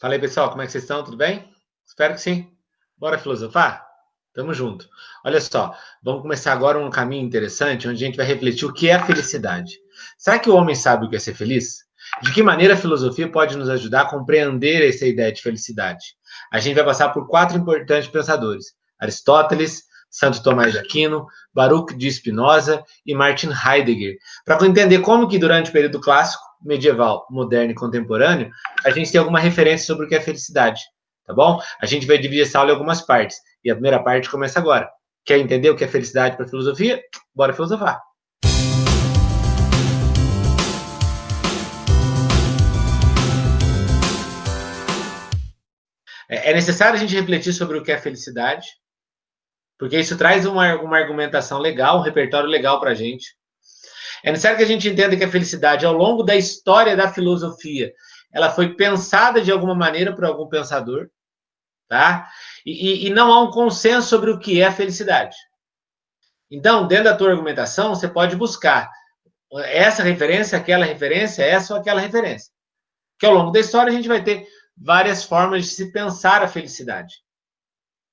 Fala aí, pessoal, como é que vocês estão? Tudo bem? Espero que sim. Bora filosofar? Tamo junto. Olha só, vamos começar agora um caminho interessante onde a gente vai refletir o que é a felicidade. Será que o homem sabe o que é ser feliz? De que maneira a filosofia pode nos ajudar a compreender essa ideia de felicidade? A gente vai passar por quatro importantes pensadores: Aristóteles, Santo Tomás de Aquino, Baruch de Spinoza e Martin Heidegger, para entender como que durante o período clássico, medieval, moderno e contemporâneo, a gente tem alguma referência sobre o que é felicidade, tá bom? A gente vai dividir essa aula em algumas partes, e a primeira parte começa agora. Quer entender o que é felicidade para filosofia? Bora filosofar. É, é necessário a gente refletir sobre o que é felicidade, porque isso traz uma, uma argumentação legal, um repertório legal para a gente. É necessário que a gente entenda que a felicidade, ao longo da história da filosofia, ela foi pensada de alguma maneira por algum pensador, tá? E, e, não há um consenso sobre o que é a felicidade. Então, dentro da tua argumentação, você pode buscar essa referência, aquela referência, essa ou aquela referência. Que ao longo da história a gente vai ter várias formas de se pensar a felicidade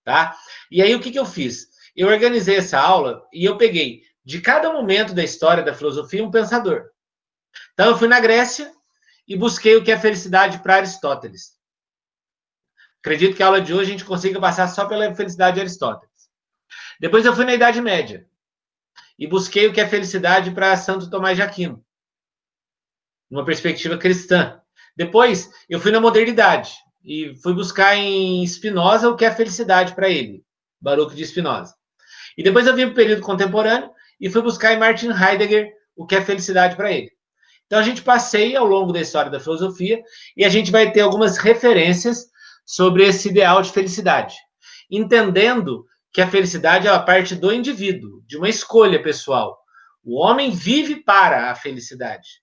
tá? E aí o que, que eu fiz? Eu organizei essa aula e eu peguei de cada momento da história da filosofia um pensador. Então eu fui na Grécia e busquei o que é felicidade para Aristóteles. Acredito que a aula de hoje a gente consiga passar só pela felicidade de Aristóteles. Depois eu fui na Idade Média e busquei o que é felicidade para Santo Tomás de Aquino, numa perspectiva cristã. Depois eu fui na modernidade e fui buscar em Spinoza o que é felicidade para ele, Baruch de Spinoza. E depois eu vim para o período contemporâneo e fui buscar em Martin Heidegger o que é felicidade para ele. Então a gente passeia ao longo da história da filosofia e a gente vai ter algumas referências sobre esse ideal de felicidade, entendendo que a felicidade é a parte do indivíduo, de uma escolha pessoal. O homem vive para a felicidade.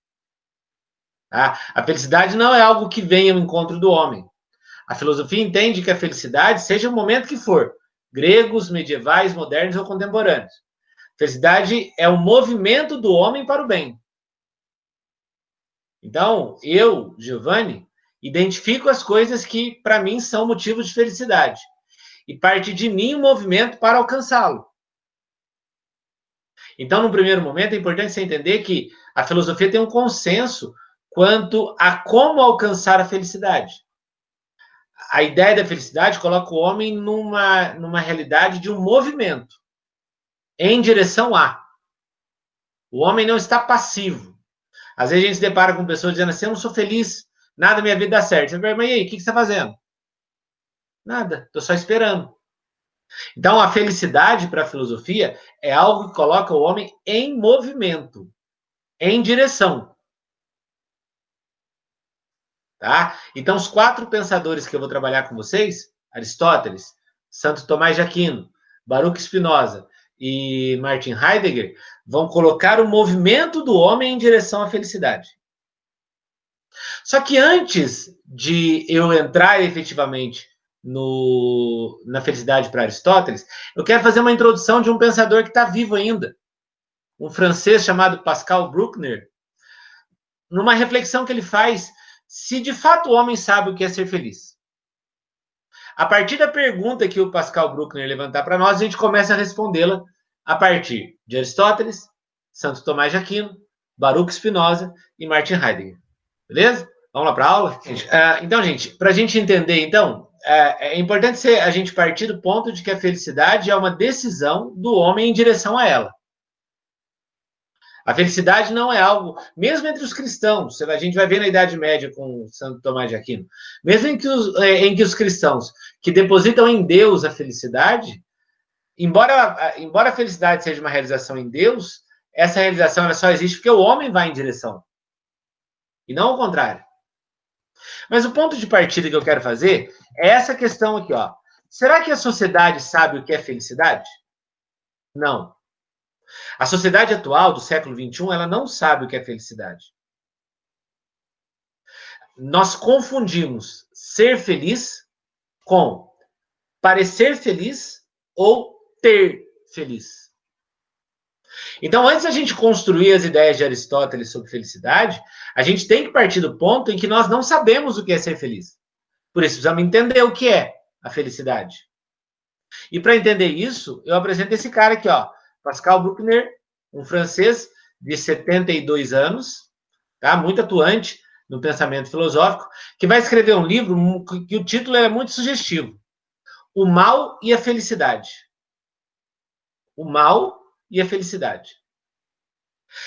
Tá? A felicidade não é algo que vem ao encontro do homem. A filosofia entende que a felicidade, seja o momento que for, gregos, medievais, modernos ou contemporâneos. Felicidade é o movimento do homem para o bem. Então, eu, Giovanni, identifico as coisas que para mim são motivos de felicidade e parte de mim o movimento para alcançá-lo. Então, no primeiro momento, é importante você entender que a filosofia tem um consenso quanto a como alcançar a felicidade a ideia da felicidade coloca o homem numa, numa realidade de um movimento em direção a. O homem não está passivo. Às vezes a gente se depara com pessoas dizendo assim: Eu não sou feliz, nada na minha vida dá certo. Você pergunta, mas e aí, o que você está fazendo? Nada, estou só esperando. Então, a felicidade para a filosofia é algo que coloca o homem em movimento, em direção. Tá? Então, os quatro pensadores que eu vou trabalhar com vocês, Aristóteles, Santo Tomás de Aquino, Baruch Spinoza e Martin Heidegger, vão colocar o movimento do homem em direção à felicidade. Só que antes de eu entrar efetivamente no, na felicidade para Aristóteles, eu quero fazer uma introdução de um pensador que está vivo ainda, um francês chamado Pascal Bruckner, numa reflexão que ele faz se de fato o homem sabe o que é ser feliz. A partir da pergunta que o Pascal Bruckner levantar para nós, a gente começa a respondê-la a partir de Aristóteles, Santo Tomás de Aquino, Baruch Spinoza e Martin Heidegger. Beleza? Vamos lá para a aula? Uh, então, gente, para a gente entender, então, uh, é importante ser, a gente partir do ponto de que a felicidade é uma decisão do homem em direção a ela. A felicidade não é algo, mesmo entre os cristãos, a gente vai ver na Idade Média com Santo Tomás de Aquino, mesmo em que os, é, em que os cristãos que depositam em Deus a felicidade, embora, embora a felicidade seja uma realização em Deus, essa realização só existe porque o homem vai em direção, e não o contrário. Mas o ponto de partida que eu quero fazer é essa questão aqui, ó. Será que a sociedade sabe o que é felicidade? Não. A sociedade atual do século XXI, ela não sabe o que é felicidade. Nós confundimos ser feliz com parecer feliz ou ter feliz. Então, antes da gente construir as ideias de Aristóteles sobre felicidade, a gente tem que partir do ponto em que nós não sabemos o que é ser feliz. Por isso, precisamos entender o que é a felicidade. E para entender isso, eu apresento esse cara aqui, ó, Pascal Bruckner, um francês de 72 anos, tá? Muito atuante no pensamento filosófico, que vai escrever um livro que o título é muito sugestivo: O Mal e a Felicidade. O Mal e a Felicidade.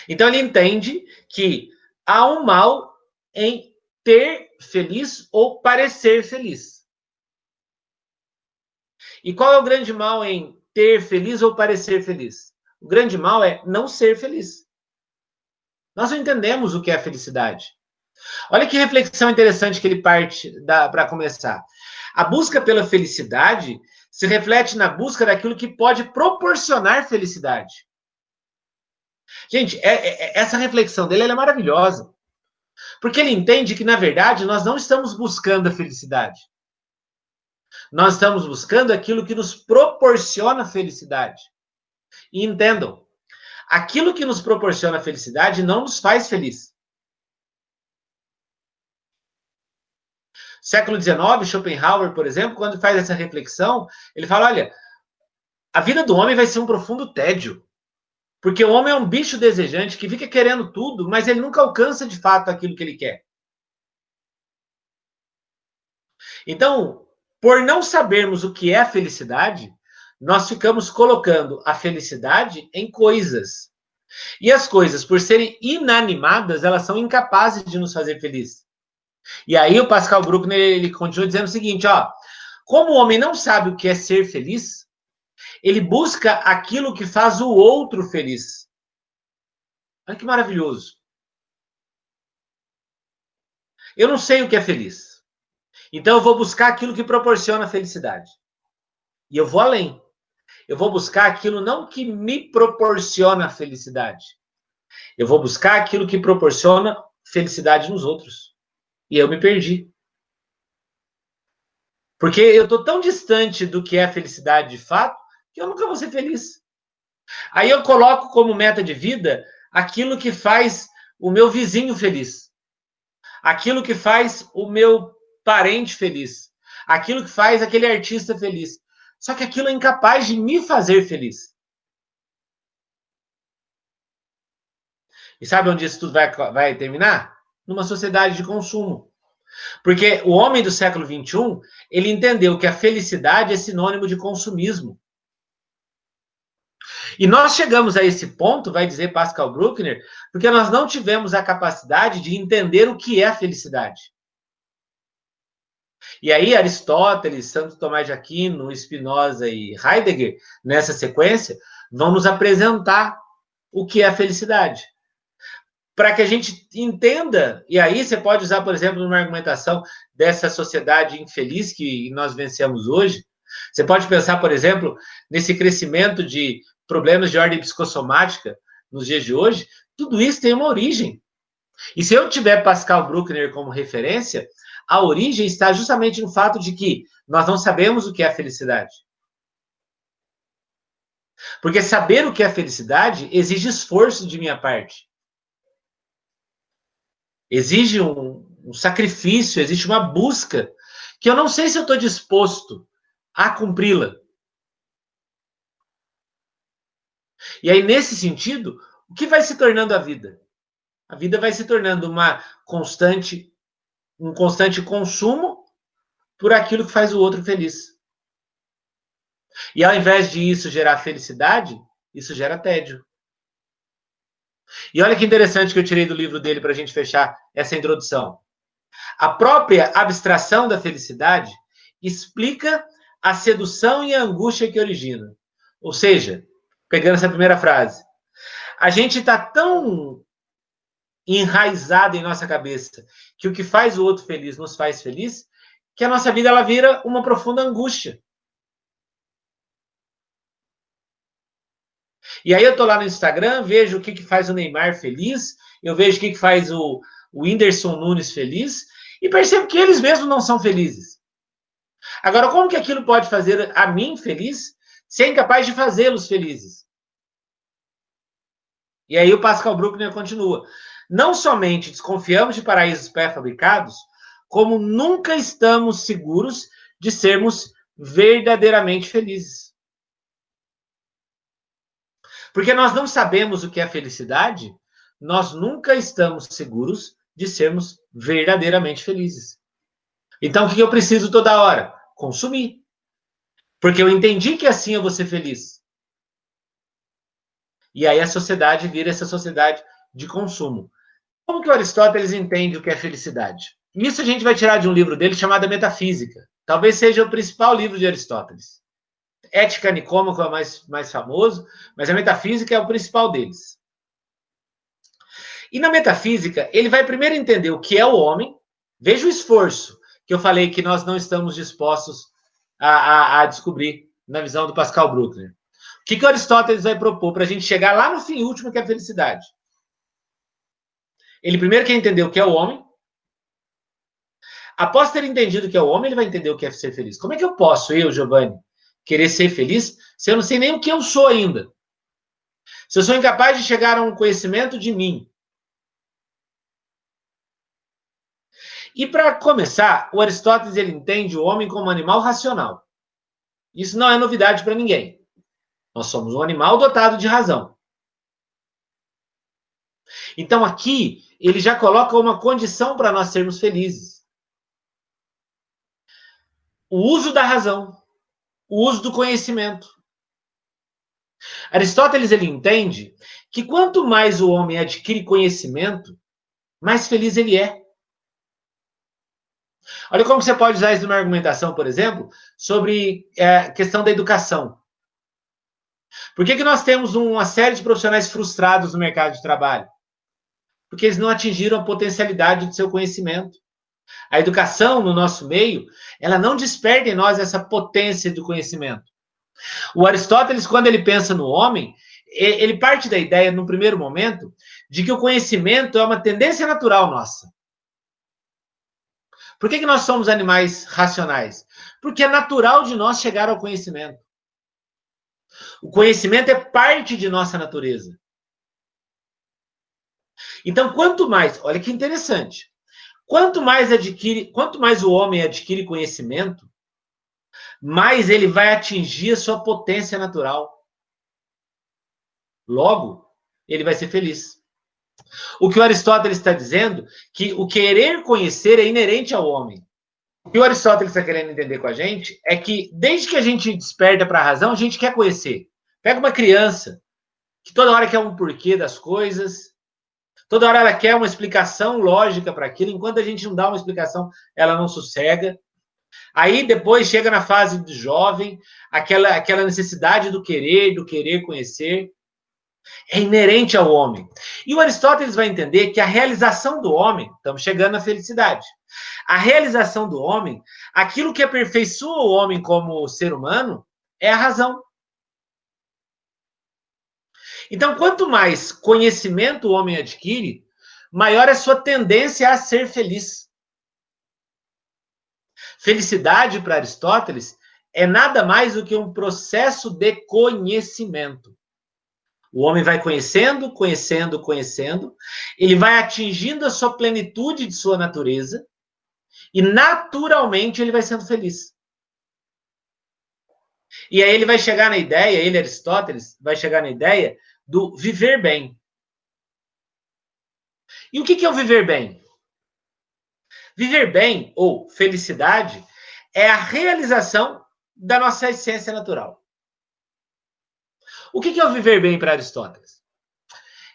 Então ele entende que há um mal em ter feliz ou parecer feliz. E qual é o grande mal em ter feliz ou parecer feliz? O grande mal é não ser feliz. Nós não entendemos o que é felicidade. Olha que reflexão interessante que ele parte para começar. A busca pela felicidade se reflete na busca daquilo que pode proporcionar felicidade. Gente, é, é, é essa reflexão dele é maravilhosa. Porque ele entende que, na verdade, nós não estamos buscando a felicidade. Nós estamos buscando aquilo que nos proporciona felicidade. E entendam, aquilo que nos proporciona felicidade não nos faz feliz. Século XIX, Schopenhauer, por exemplo, quando faz essa reflexão, ele fala: olha, a vida do homem vai ser um profundo tédio. Porque o homem é um bicho desejante que fica querendo tudo, mas ele nunca alcança de fato aquilo que ele quer. Então, por não sabermos o que é a felicidade, nós ficamos colocando a felicidade em coisas. E as coisas, por serem inanimadas, elas são incapazes de nos fazer felizes. E aí o Pascal Bruckner ele continua dizendo o seguinte, ó: como o homem não sabe o que é ser feliz, ele busca aquilo que faz o outro feliz. Olha que maravilhoso. Eu não sei o que é feliz. Então eu vou buscar aquilo que proporciona felicidade. E eu vou além. Eu vou buscar aquilo não que me proporciona felicidade. Eu vou buscar aquilo que proporciona felicidade nos outros. E eu me perdi. Porque eu estou tão distante do que é felicidade de fato que eu nunca vou ser feliz. Aí eu coloco como meta de vida aquilo que faz o meu vizinho feliz, aquilo que faz o meu parente feliz, aquilo que faz aquele artista feliz. Só que aquilo é incapaz de me fazer feliz. E sabe onde isso tudo vai, vai terminar? Numa sociedade de consumo. Porque o homem do século XXI, ele entendeu que a felicidade é sinônimo de consumismo. E nós chegamos a esse ponto, vai dizer Pascal Bruckner, porque nós não tivemos a capacidade de entender o que é a felicidade. E aí, Aristóteles, Santo Tomás de Aquino, Spinoza e Heidegger, nessa sequência, vão nos apresentar o que é a felicidade. Para que a gente entenda, e aí você pode usar, por exemplo, numa argumentação dessa sociedade infeliz que nós vencemos hoje, você pode pensar, por exemplo, nesse crescimento de problemas de ordem psicossomática nos dias de hoje, tudo isso tem uma origem. E se eu tiver Pascal Bruckner como referência, a origem está justamente no fato de que nós não sabemos o que é a felicidade. Porque saber o que é a felicidade exige esforço de minha parte. Exige um, um sacrifício, existe uma busca que eu não sei se eu estou disposto a cumpri-la. E aí, nesse sentido, o que vai se tornando a vida? A vida vai se tornando uma constante, um constante consumo por aquilo que faz o outro feliz. E ao invés de isso gerar felicidade, isso gera tédio. E olha que interessante que eu tirei do livro dele para a gente fechar essa introdução. A própria abstração da felicidade explica a sedução e a angústia que origina. Ou seja, pegando essa primeira frase. A gente está tão enraizado em nossa cabeça que o que faz o outro feliz nos faz feliz, que a nossa vida ela vira uma profunda angústia. E aí eu tô lá no Instagram, vejo o que, que faz o Neymar feliz, eu vejo o que, que faz o, o Whindersson Nunes feliz, e percebo que eles mesmos não são felizes. Agora, como que aquilo pode fazer a mim feliz se é incapaz de fazê-los felizes? E aí o Pascal Bruckner continua. Não somente desconfiamos de paraísos pré-fabricados, como nunca estamos seguros de sermos verdadeiramente felizes. Porque nós não sabemos o que é felicidade, nós nunca estamos seguros de sermos verdadeiramente felizes. Então, o que eu preciso toda hora? Consumir. Porque eu entendi que assim eu vou ser feliz. E aí a sociedade vira essa sociedade de consumo. Como que o Aristóteles entende o que é felicidade? Isso a gente vai tirar de um livro dele chamado Metafísica. Talvez seja o principal livro de Aristóteles. Ética Nicômaco é o mais, mais famoso, mas a Metafísica é o principal deles. E na Metafísica, ele vai primeiro entender o que é o homem. Veja o esforço que eu falei que nós não estamos dispostos a, a, a descobrir na visão do Pascal Bruckner. O que, que Aristóteles vai propor para a gente chegar lá no fim último, que é a felicidade? Ele primeiro quer entender o que é o homem. Após ter entendido o que é o homem, ele vai entender o que é ser feliz. Como é que eu posso, eu, Giovanni, querer ser feliz se eu não sei nem o que eu sou ainda? Se eu sou incapaz de chegar a um conhecimento de mim. E para começar, o Aristóteles ele entende o homem como um animal racional. Isso não é novidade para ninguém. Nós somos um animal dotado de razão. Então aqui ele já coloca uma condição para nós sermos felizes. O uso da razão, o uso do conhecimento. Aristóteles ele entende que quanto mais o homem adquire conhecimento, mais feliz ele é. Olha como você pode usar isso numa argumentação, por exemplo, sobre a é, questão da educação. Por que, que nós temos uma série de profissionais frustrados no mercado de trabalho? Porque eles não atingiram a potencialidade do seu conhecimento. A educação no nosso meio, ela não desperta em nós essa potência do conhecimento. O Aristóteles, quando ele pensa no homem, ele parte da ideia, no primeiro momento, de que o conhecimento é uma tendência natural nossa. Por que, que nós somos animais racionais? Porque é natural de nós chegar ao conhecimento. O conhecimento é parte de nossa natureza. Então, quanto mais, olha que interessante. Quanto mais adquire, quanto mais o homem adquire conhecimento, mais ele vai atingir a sua potência natural. Logo, ele vai ser feliz. O que o Aristóteles está dizendo que o querer conhecer é inerente ao homem. O que o Aristóteles está querendo entender com a gente é que desde que a gente desperta para a razão, a gente quer conhecer. Pega uma criança que toda hora quer um porquê das coisas, Toda hora ela quer uma explicação lógica para aquilo, enquanto a gente não dá uma explicação, ela não sossega. Aí depois chega na fase de jovem, aquela, aquela necessidade do querer, do querer conhecer, é inerente ao homem. E o Aristóteles vai entender que a realização do homem, estamos chegando na felicidade, a realização do homem, aquilo que aperfeiçoa o homem como ser humano, é a razão. Então, quanto mais conhecimento o homem adquire, maior é a sua tendência a ser feliz. Felicidade, para Aristóteles, é nada mais do que um processo de conhecimento. O homem vai conhecendo, conhecendo, conhecendo, ele vai atingindo a sua plenitude de sua natureza e naturalmente ele vai sendo feliz. E aí ele vai chegar na ideia, ele, Aristóteles, vai chegar na ideia do viver bem. E o que é o viver bem? Viver bem, ou felicidade, é a realização da nossa essência natural. O que é o viver bem para Aristóteles?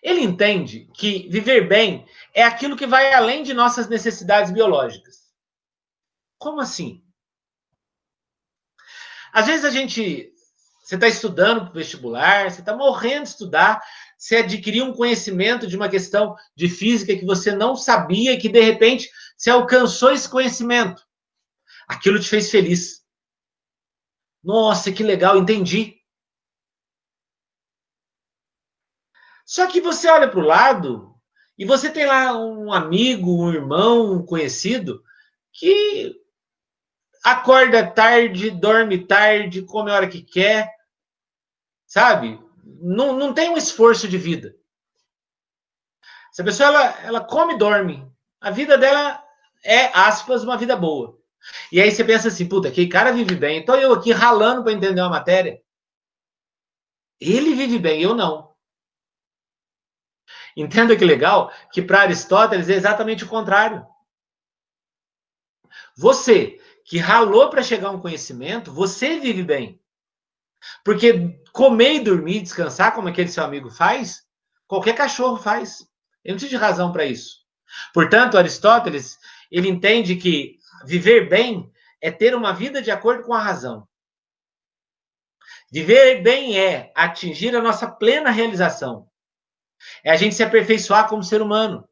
Ele entende que viver bem é aquilo que vai além de nossas necessidades biológicas. Como assim? Às vezes a gente você está estudando para o vestibular, você está morrendo de estudar, você adquiriu um conhecimento de uma questão de física que você não sabia e que, de repente, você alcançou esse conhecimento. Aquilo te fez feliz. Nossa, que legal, entendi. Só que você olha para o lado e você tem lá um amigo, um irmão, um conhecido que acorda tarde, dorme tarde, come a hora que quer, sabe? Não, não tem um esforço de vida. Essa pessoa, ela, ela come e dorme. A vida dela é, aspas, uma vida boa. E aí você pensa assim, puta, aquele cara vive bem, então eu aqui ralando para entender uma matéria. Ele vive bem, eu não. Entenda que legal que para Aristóteles é exatamente o contrário. Você que ralou para chegar a um conhecimento, você vive bem. Porque comer e dormir, descansar, como aquele seu amigo faz, qualquer cachorro faz. Ele não precisa de razão para isso. Portanto, Aristóteles, ele entende que viver bem é ter uma vida de acordo com a razão. Viver bem é atingir a nossa plena realização. É a gente se aperfeiçoar como ser humano.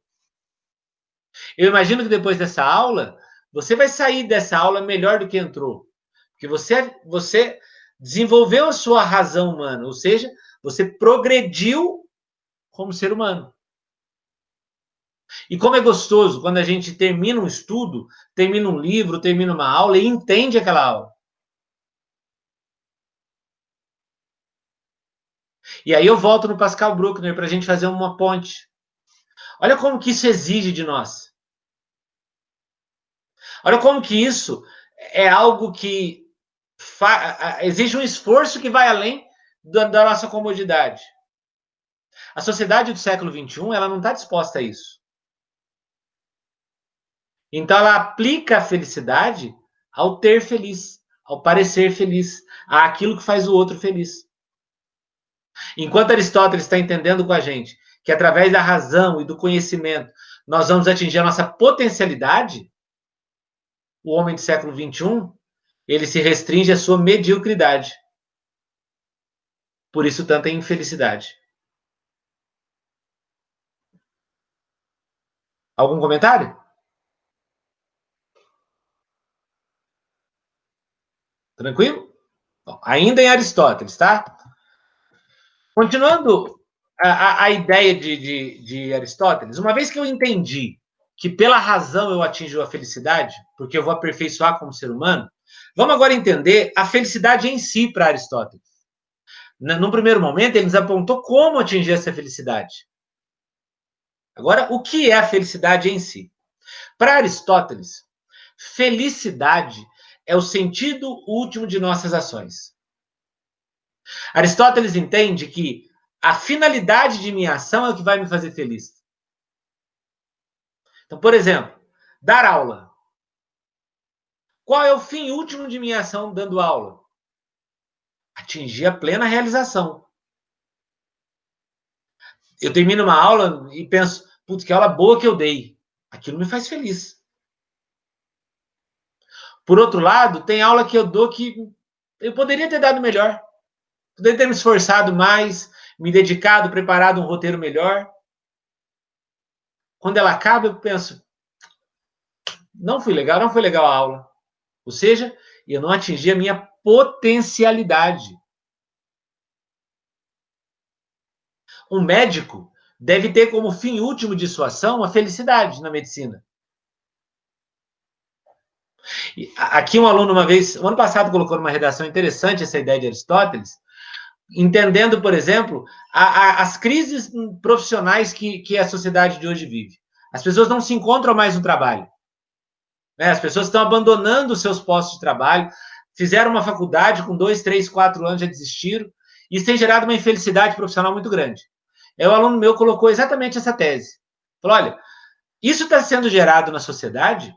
Eu imagino que depois dessa aula, você vai sair dessa aula melhor do que entrou. Porque você, você desenvolveu a sua razão humana, ou seja, você progrediu como ser humano. E como é gostoso quando a gente termina um estudo, termina um livro, termina uma aula e entende aquela aula. E aí eu volto no Pascal Bruckner para a gente fazer uma ponte. Olha como que isso exige de nós. Olha como que isso é algo que exige um esforço que vai além da, da nossa comodidade. A sociedade do século XXI ela não está disposta a isso. Então ela aplica a felicidade ao ter feliz, ao parecer feliz, àquilo que faz o outro feliz. Enquanto Aristóteles está entendendo com a gente que através da razão e do conhecimento nós vamos atingir a nossa potencialidade, o homem do século XXI ele se restringe à sua mediocridade. Por isso tanta infelicidade. Algum comentário? Tranquilo? Bom, ainda em Aristóteles, tá? Continuando a, a ideia de, de, de, Aristóteles, uma vez que eu entendi que pela razão eu atinjo a felicidade, porque eu vou aperfeiçoar como ser humano, vamos agora entender a felicidade em si para Aristóteles. Num primeiro momento, ele nos apontou como atingir essa felicidade. Agora, o que é a felicidade em si? Para Aristóteles, felicidade é o sentido último de nossas ações. Aristóteles entende que a finalidade de minha ação é o que vai me fazer feliz. Então, por exemplo, dar aula. Qual é o fim último de minha ação dando aula? Atingir a plena realização. Eu termino uma aula e penso, putz, que aula boa que eu dei. Aquilo me faz feliz. Por outro lado, tem aula que eu dou que eu poderia ter dado melhor. Poderia ter me esforçado mais, me dedicado, preparado um roteiro melhor. Quando ela acaba, eu penso, não foi legal, não foi legal a aula. Ou seja, eu não atingi a minha potencialidade. Um médico deve ter como fim último de sua ação a felicidade na medicina. Aqui um aluno uma vez, o ano passado colocou numa redação interessante essa ideia de Aristóteles, entendendo, por exemplo, a, a, as crises profissionais que, que a sociedade de hoje vive. As pessoas não se encontram mais no trabalho. Né? As pessoas estão abandonando os seus postos de trabalho, fizeram uma faculdade com dois, três, quatro anos, já desistiram. Isso tem gerado uma infelicidade profissional muito grande. É, o aluno meu colocou exatamente essa tese. Falou: olha, isso está sendo gerado na sociedade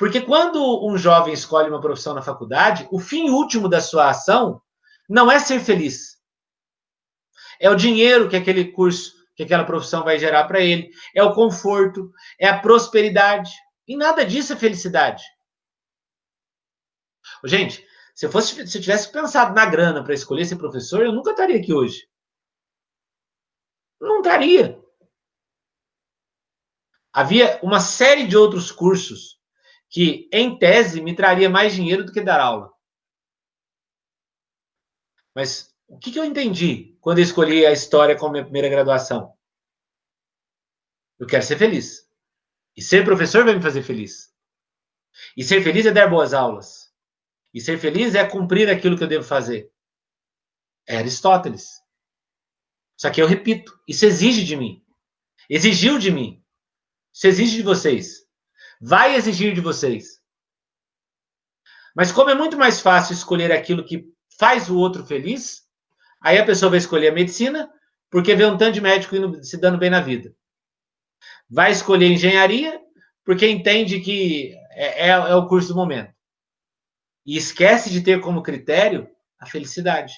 porque quando um jovem escolhe uma profissão na faculdade, o fim último da sua ação não é ser feliz. É o dinheiro que aquele curso, que aquela profissão vai gerar para ele, é o conforto, é a prosperidade. E nada disso é felicidade. Gente, se eu fosse, se eu tivesse pensado na grana para escolher ser professor, eu nunca estaria aqui hoje. Não estaria. Havia uma série de outros cursos que, em tese, me traria mais dinheiro do que dar aula. Mas o que, que eu entendi quando eu escolhi a história como minha primeira graduação? Eu quero ser feliz. E ser professor vai me fazer feliz. E ser feliz é dar boas aulas. E ser feliz é cumprir aquilo que eu devo fazer. É Aristóteles. Só que eu repito, isso exige de mim. Exigiu de mim. Isso exige de vocês. vai exigir de vocês. Mas como é muito mais fácil escolher aquilo que faz o outro feliz, aí a pessoa vai escolher a medicina, porque vê um tanto de médico indo, se dando bem na vida. Vai escolher engenharia, porque entende que é, é, é o curso do momento. E esquece de ter como critério a felicidade.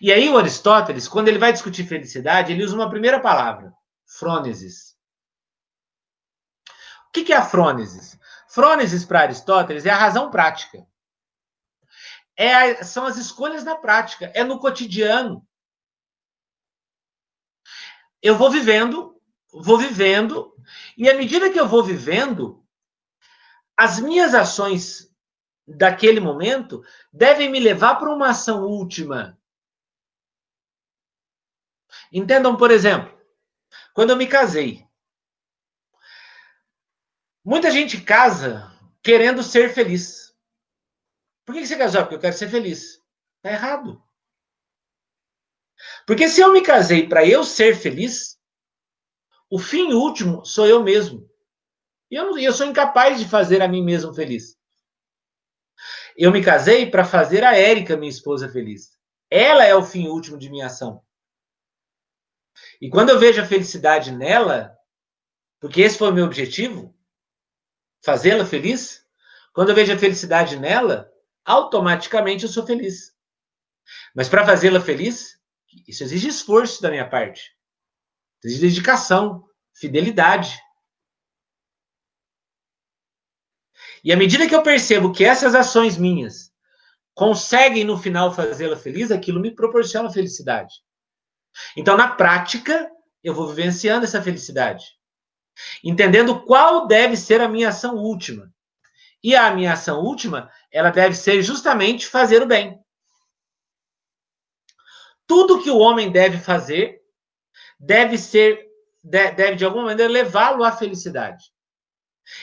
E aí o Aristóteles, quando ele vai discutir felicidade, ele usa uma primeira palavra, frônesis. O que é a frônesis? Frônesis para Aristóteles é a razão prática. É a, são as escolhas na prática, é no cotidiano. Eu vou vivendo, vou vivendo, e à medida que eu vou vivendo, as minhas ações daquele momento devem me levar para uma ação última. Entendam, por exemplo, quando eu me casei. Muita gente casa querendo ser feliz. Por que você casou? Porque eu quero ser feliz. Está errado. Porque se eu me casei para eu ser feliz, o fim último sou eu mesmo. E eu, eu sou incapaz de fazer a mim mesmo feliz. Eu me casei para fazer a Érica, minha esposa, feliz. Ela é o fim último de minha ação. E quando eu vejo a felicidade nela, porque esse foi o meu objetivo, fazê-la feliz, quando eu vejo a felicidade nela, automaticamente eu sou feliz. Mas para fazê-la feliz, isso exige esforço da minha parte. Exige dedicação, fidelidade. E à medida que eu percebo que essas ações minhas conseguem no final fazê-la feliz, aquilo me proporciona felicidade. Então, na prática, eu vou vivenciando essa felicidade, entendendo qual deve ser a minha ação última. E a minha ação última, ela deve ser justamente fazer o bem. Tudo que o homem deve fazer deve ser, deve de alguma maneira levá-lo à felicidade.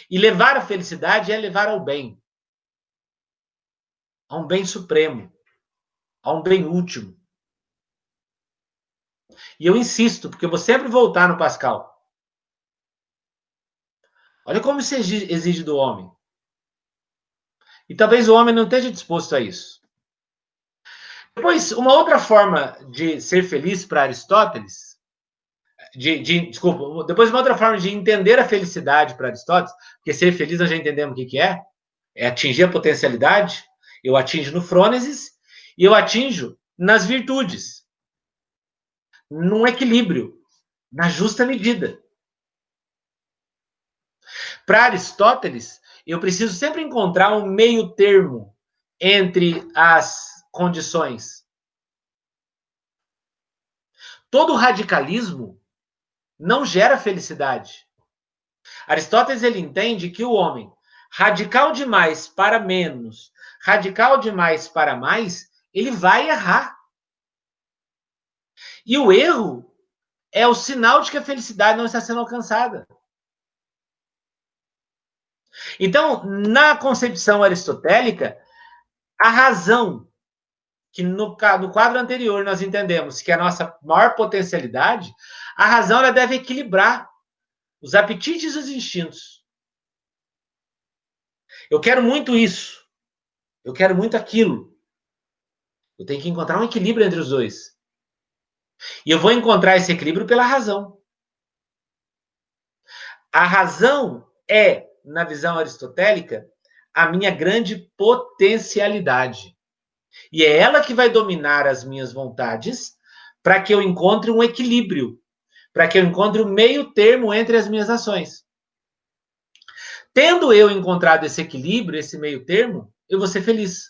E levar a felicidade é levar ao bem. A um bem supremo. A um bem último. E eu insisto, porque eu vou sempre voltar no Pascal. Olha como isso exige do homem. E talvez o homem não esteja disposto a isso. Depois, uma outra forma de ser feliz para Aristóteles de, de, desculpa, depois uma outra forma de entender a felicidade para Aristóteles, porque ser feliz nós já entendemos o que, que é, é atingir a potencialidade, eu atinjo no frônesis e eu atinjo nas virtudes, num equilíbrio, na justa medida. Para Aristóteles, eu preciso sempre encontrar um meio termo entre as condições. Todo radicalismo não gera felicidade. Aristóteles ele entende que o homem radical demais para menos, radical demais para mais, ele vai errar. E o erro é o sinal de que a felicidade não está sendo alcançada. Então, na concepção aristotélica, a razão que no, no quadro anterior nós entendemos que a nossa maior potencialidade, a razão ela deve equilibrar os apetites e os instintos. Eu quero muito isso. Eu quero muito aquilo. Eu tenho que encontrar um equilíbrio entre os dois. E eu vou encontrar esse equilíbrio pela razão. A razão é, na visão aristotélica, a minha grande potencialidade. E é ela que vai dominar as minhas vontades para que eu encontre um equilíbrio para que eu encontre o meio termo entre as minhas ações. Tendo eu encontrado esse equilíbrio, esse meio termo, eu vou ser feliz.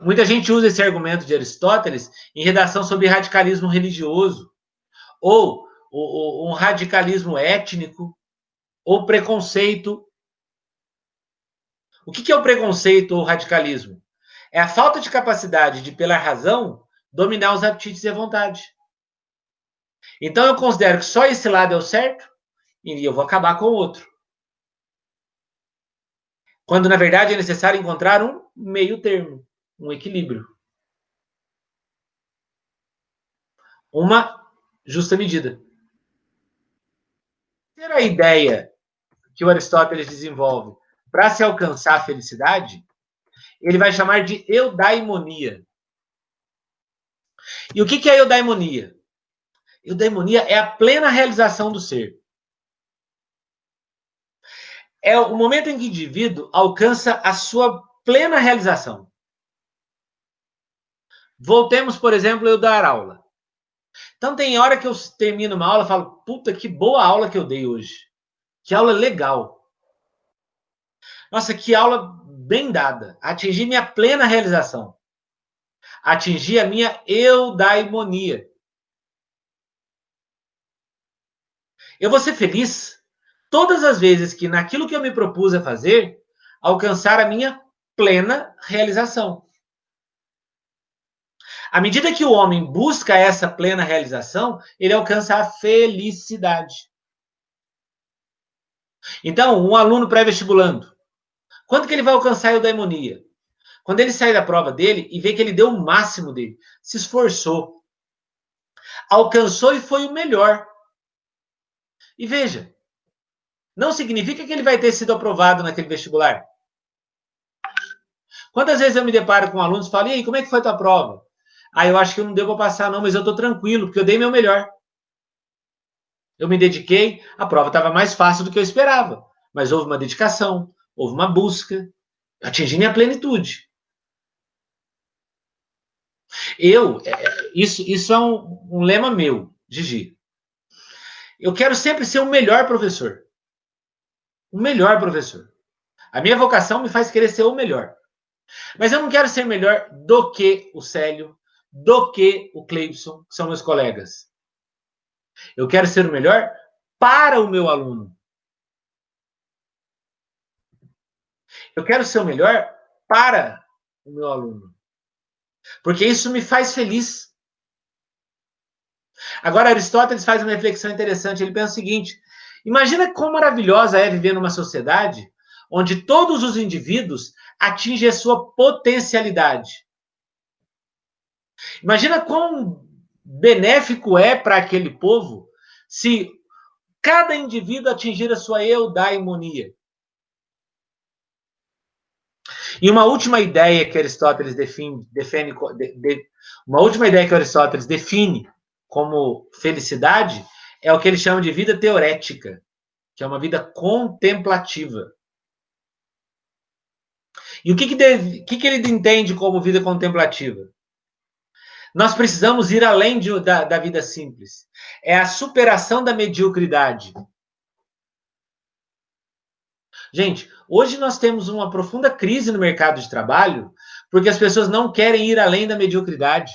Muita gente usa esse argumento de Aristóteles em redação sobre radicalismo religioso, ou um radicalismo étnico, ou preconceito. O que é o preconceito ou radicalismo? É a falta de capacidade de, pela razão, dominar os apetites e a vontade. Então eu considero que só esse lado é o certo e eu vou acabar com o outro. Quando na verdade é necessário encontrar um meio termo, um equilíbrio. Uma justa medida. terceira ideia que o Aristóteles desenvolve para se alcançar a felicidade, ele vai chamar de eudaimonia. E o que é eudaimonia? Eudaimonia é a plena realização do ser. É o momento em que o indivíduo alcança a sua plena realização. Voltemos, por exemplo, eu dar aula. Então tem hora que eu termino uma aula e falo, puta, que boa aula que eu dei hoje. Que aula legal. Nossa, que aula bem dada. Atingi minha plena realização. Atingi a minha eudaimonia. Eu vou ser feliz todas as vezes que naquilo que eu me propus a fazer, alcançar a minha plena realização. À medida que o homem busca essa plena realização, ele alcança a felicidade. Então, um aluno pré-vestibulando, quando que ele vai alcançar a eudaimonia? Quando ele sair da prova dele e vê que ele deu o máximo dele, se esforçou, alcançou e foi o melhor. E veja, não significa que ele vai ter sido aprovado naquele vestibular. Quantas vezes eu me deparo com alunos e falo, e aí, como é que foi a tua prova? Ah, eu acho que eu não devo passar, não, mas eu estou tranquilo, porque eu dei meu melhor. Eu me dediquei, a prova estava mais fácil do que eu esperava. Mas houve uma dedicação, houve uma busca, atingi minha plenitude. Eu, é, é, isso, isso é um, um lema meu, Gigi. Eu quero sempre ser o melhor professor. O melhor professor. A minha vocação me faz querer ser o melhor. Mas eu não quero ser melhor do que o Célio, do que o Cleibson, que são meus colegas. Eu quero ser o melhor para o meu aluno. Eu quero ser o melhor para o meu aluno. Porque isso me faz feliz. Agora, Aristóteles faz uma reflexão interessante. Ele pensa o seguinte: imagina quão maravilhosa é viver numa sociedade onde todos os indivíduos atingem a sua potencialidade. Imagina quão benéfico é para aquele povo se cada indivíduo atingir a sua eudaimonia. E uma última ideia que Aristóteles define, define de, de, uma última ideia que Aristóteles define como felicidade é o que ele chama de vida teorética, que é uma vida contemplativa. E o que, que, deve, que, que ele entende como vida contemplativa? Nós precisamos ir além de, da, da vida simples. É a superação da mediocridade. Gente, hoje nós temos uma profunda crise no mercado de trabalho porque as pessoas não querem ir além da mediocridade.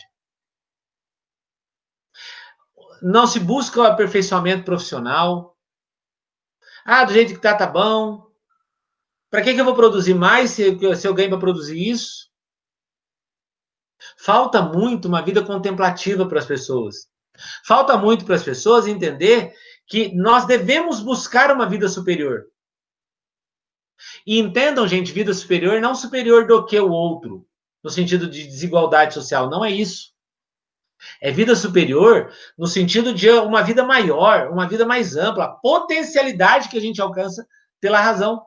Não se busca o aperfeiçoamento profissional. Ah, do jeito que tá, tá bom. Para que, que eu vou produzir mais se, se eu ganho para produzir isso? Falta muito uma vida contemplativa para as pessoas. Falta muito para as pessoas entender que nós devemos buscar uma vida superior. E entendam, gente, vida superior não superior do que o outro, no sentido de desigualdade social, não é isso. É vida superior no sentido de uma vida maior, uma vida mais ampla, a potencialidade que a gente alcança pela razão.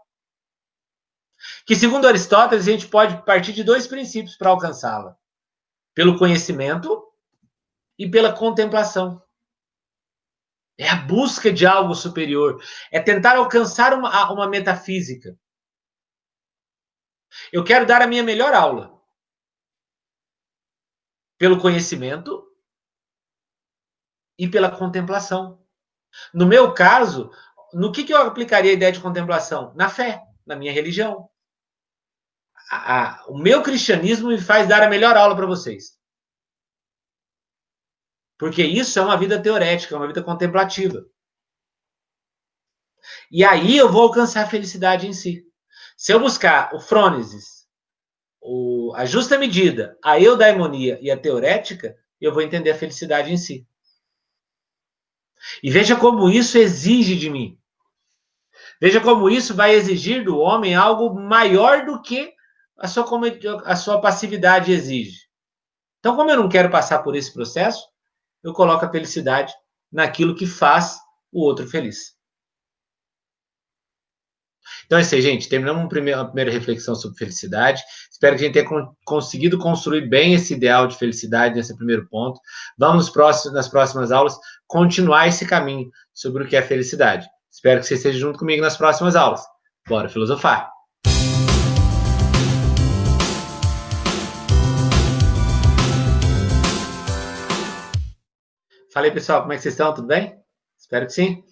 Que, segundo Aristóteles, a gente pode partir de dois princípios para alcançá-la pelo conhecimento e pela contemplação. É a busca de algo superior, é tentar alcançar uma, uma metafísica. Eu quero dar a minha melhor aula pelo conhecimento e pela contemplação. No meu caso, no que, que eu aplicaria a ideia de contemplação? Na fé, na minha religião a, o meu cristianismo me faz dar a melhor aula para vocês. Porque isso é uma vida teorética, é uma vida contemplativa. E aí eu vou alcançar a felicidade em si. Se eu buscar o frônesis, o, a justa medida, a eudaimonia e a teorética, eu vou entender a felicidade em si. E veja como isso exige de mim. Veja como isso vai exigir do homem algo maior do que a sua, a sua passividade exige. Então, como eu não quero passar por esse processo, eu coloco a felicidade naquilo que faz o outro feliz. Então é isso aí, gente. Terminamos uma primeira, reflexão sobre felicidade. Espero que a gente tenha conseguido construir bem esse ideal de felicidade nesse primeiro ponto. Vamos nas próximas aulas continuar esse caminho sobre o que é felicidade. Espero que você esteja junto comigo nas próximas aulas. Bora filosofar! Falei, pessoal, como é que vocês estão? Tudo bem? Espero que sim.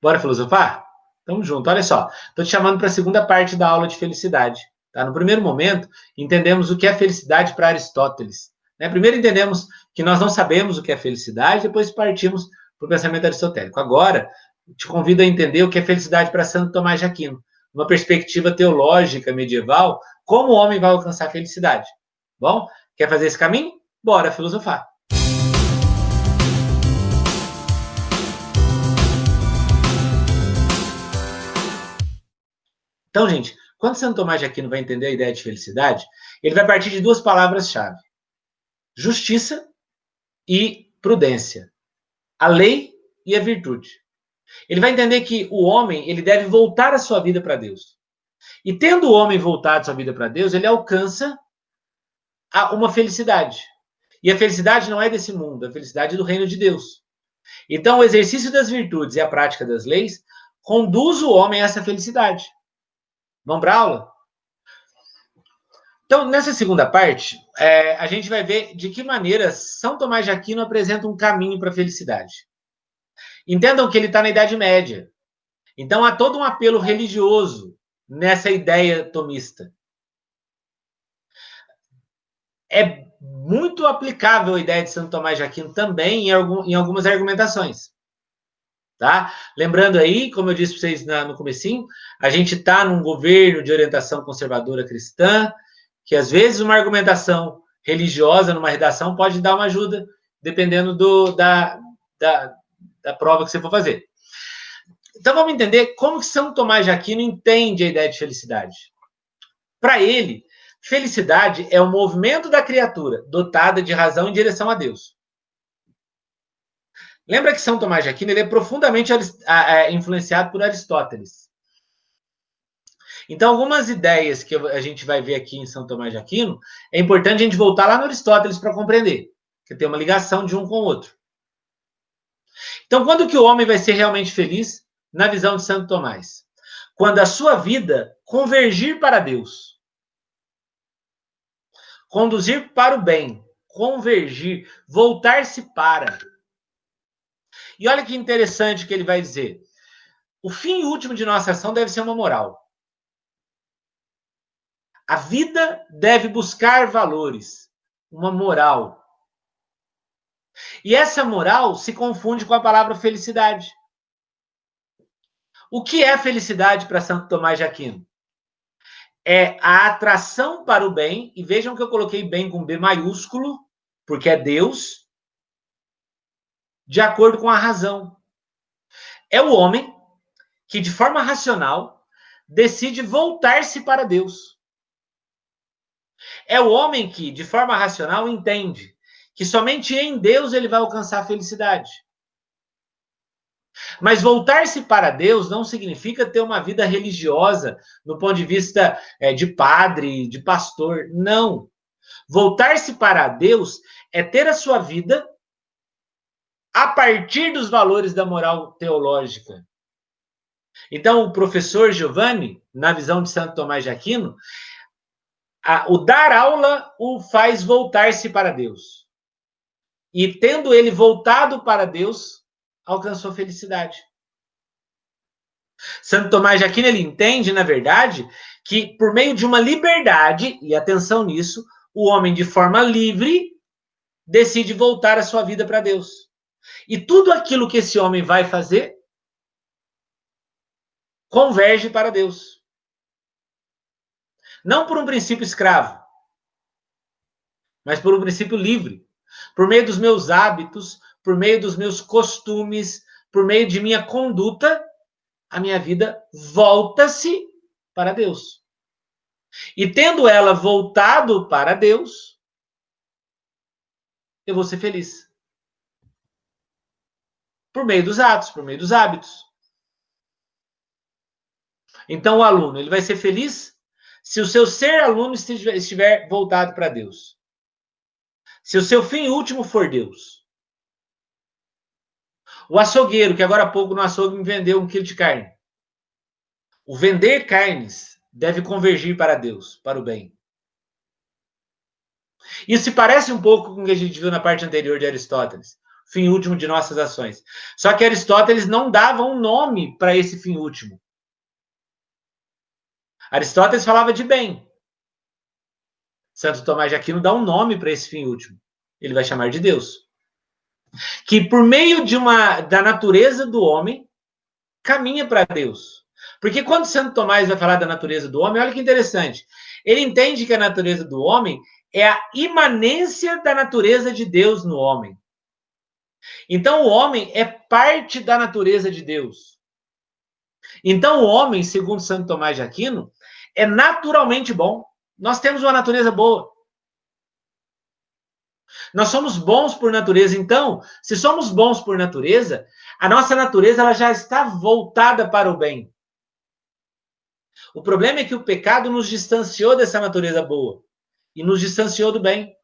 Bora filosofar? Tamo junto. Olha só, estou te chamando para a segunda parte da aula de felicidade. Tá? No primeiro momento, entendemos o que é felicidade para Aristóteles. Né? Primeiro entendemos que nós não sabemos o que é felicidade, depois partimos para o pensamento aristotélico. Agora, te convido a entender o que é felicidade para Santo Tomás de Aquino, uma perspectiva teológica medieval, como o homem vai alcançar a felicidade. Bom, quer fazer esse caminho? Bora filosofar. Então, gente, quando Santo Tomás de Aquino vai entender a ideia de felicidade, ele vai partir de duas palavras-chave: justiça e prudência. A lei e a virtude. Ele vai entender que o homem ele deve voltar a sua vida para Deus. E tendo o homem voltado a sua vida para Deus, ele alcança uma felicidade. E a felicidade não é desse mundo, a felicidade é do reino de Deus. Então, o exercício das virtudes e a prática das leis conduz o homem a essa felicidade. Vamos para aula? Então, nessa segunda parte, é, a gente vai ver de que maneira São Tomás de Aquino apresenta um caminho para a felicidade. Entendam que ele está na Idade Média. Então, há todo um apelo religioso nessa ideia tomista. É muito aplicável a ideia de Santo Tomás de Aquino também em, algum, em algumas argumentações. Tá? Lembrando aí, como eu disse para vocês na, no comecinho, a gente está num governo de orientação conservadora cristã, que às vezes uma argumentação religiosa numa redação pode dar uma ajuda, dependendo do, da, da, da prova que você for fazer. Então vamos entender como que São Tomás de Aquino entende a ideia de felicidade. Para ele, felicidade é o movimento da criatura dotada de razão em direção a Deus. Lembra que São Tomás de Aquino ele é profundamente influenciado por Aristóteles. Então, algumas ideias que a gente vai ver aqui em São Tomás de Aquino, é importante a gente voltar lá no Aristóteles para compreender, que tem uma ligação de um com o outro. Então, quando que o homem vai ser realmente feliz na visão de Santo Tomás? Quando a sua vida convergir para Deus. Conduzir para o bem, convergir, voltar-se para. E olha que interessante que ele vai dizer. O fim último de nossa ação deve ser uma moral. A vida deve buscar valores, uma moral. E essa moral se confunde com a palavra felicidade. O que é felicidade para Santo Tomás de Aquino? É a atração para o bem, e vejam que eu coloquei bem com B maiúsculo, porque é Deus, de acordo com a razão. É o homem que, de forma racional, decide voltar-se para Deus. É o homem que, de forma racional, entende que somente em Deus ele vai alcançar a felicidade. Mas voltar-se para Deus não significa ter uma vida religiosa no ponto de vista é, de padre, de pastor. Não. Voltar-se para Deus é ter a sua vida a partir dos valores da moral teológica. Então, o professor Giovanni, na visão de Santo Tomás de Aquino, a, o dar aula o faz voltar-se para Deus. E tendo ele voltado para Deus, alcançou felicidade. Santo Tomás de Aquino ele entende, na verdade, que por meio de uma liberdade, e atenção nisso, o homem de forma livre decide voltar a sua vida para Deus. E tudo aquilo que esse homem vai fazer converge para Deus. Não por um princípio escravo, mas por um princípio livre. Por meio dos meus hábitos, por meio dos meus costumes, por meio de minha conduta, a minha vida volta-se para Deus. E tendo ela voltado para Deus, eu vou ser feliz por meio dos atos, por meio dos hábitos. Então, o aluno, ele vai ser feliz se o seu ser aluno estiver voltado para Deus. Se o seu fim último for Deus. O açougueiro, que agora há pouco no açougue me vendeu um quilo de carne. O vender carnes deve convergir para Deus, para o bem. Isso se parece um pouco com o que a gente viu na parte anterior de Aristóteles, fim último de nossas ações. Só que Aristóteles não dava um nome para esse fim último. Aristóteles falava de bem. Santo Tomás de Aquino dá um nome para esse fim último. Ele vai chamar de Deus. Que por meio de uma da natureza do homem caminha para Deus. Porque quando Santo Tomás vai falar da natureza do homem, olha que interessante. Ele entende que a natureza do homem é a imanência da natureza de Deus no homem. Então o homem é parte da natureza de Deus. Então o homem, segundo Santo Tomás de Aquino, é naturalmente bom. Nós temos uma natureza boa. Nós somos bons por natureza. Então, se somos bons por natureza, a nossa natureza ela já está voltada para o bem. O problema é que o pecado nos distanciou dessa natureza boa e nos distanciou do bem.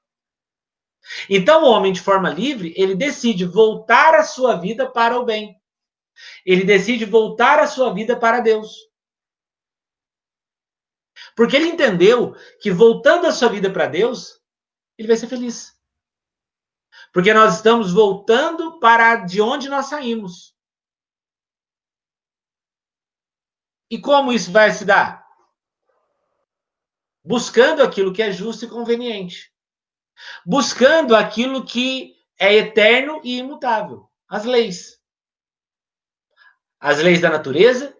Então, o homem, de forma livre, ele decide voltar a sua vida para o bem. Ele decide voltar a sua vida para Deus. Porque ele entendeu que voltando a sua vida para Deus, ele vai ser feliz. Porque nós estamos voltando para de onde nós saímos. E como isso vai se dar? Buscando aquilo que é justo e conveniente. Buscando aquilo que é eterno e imutável. As leis. As leis da natureza,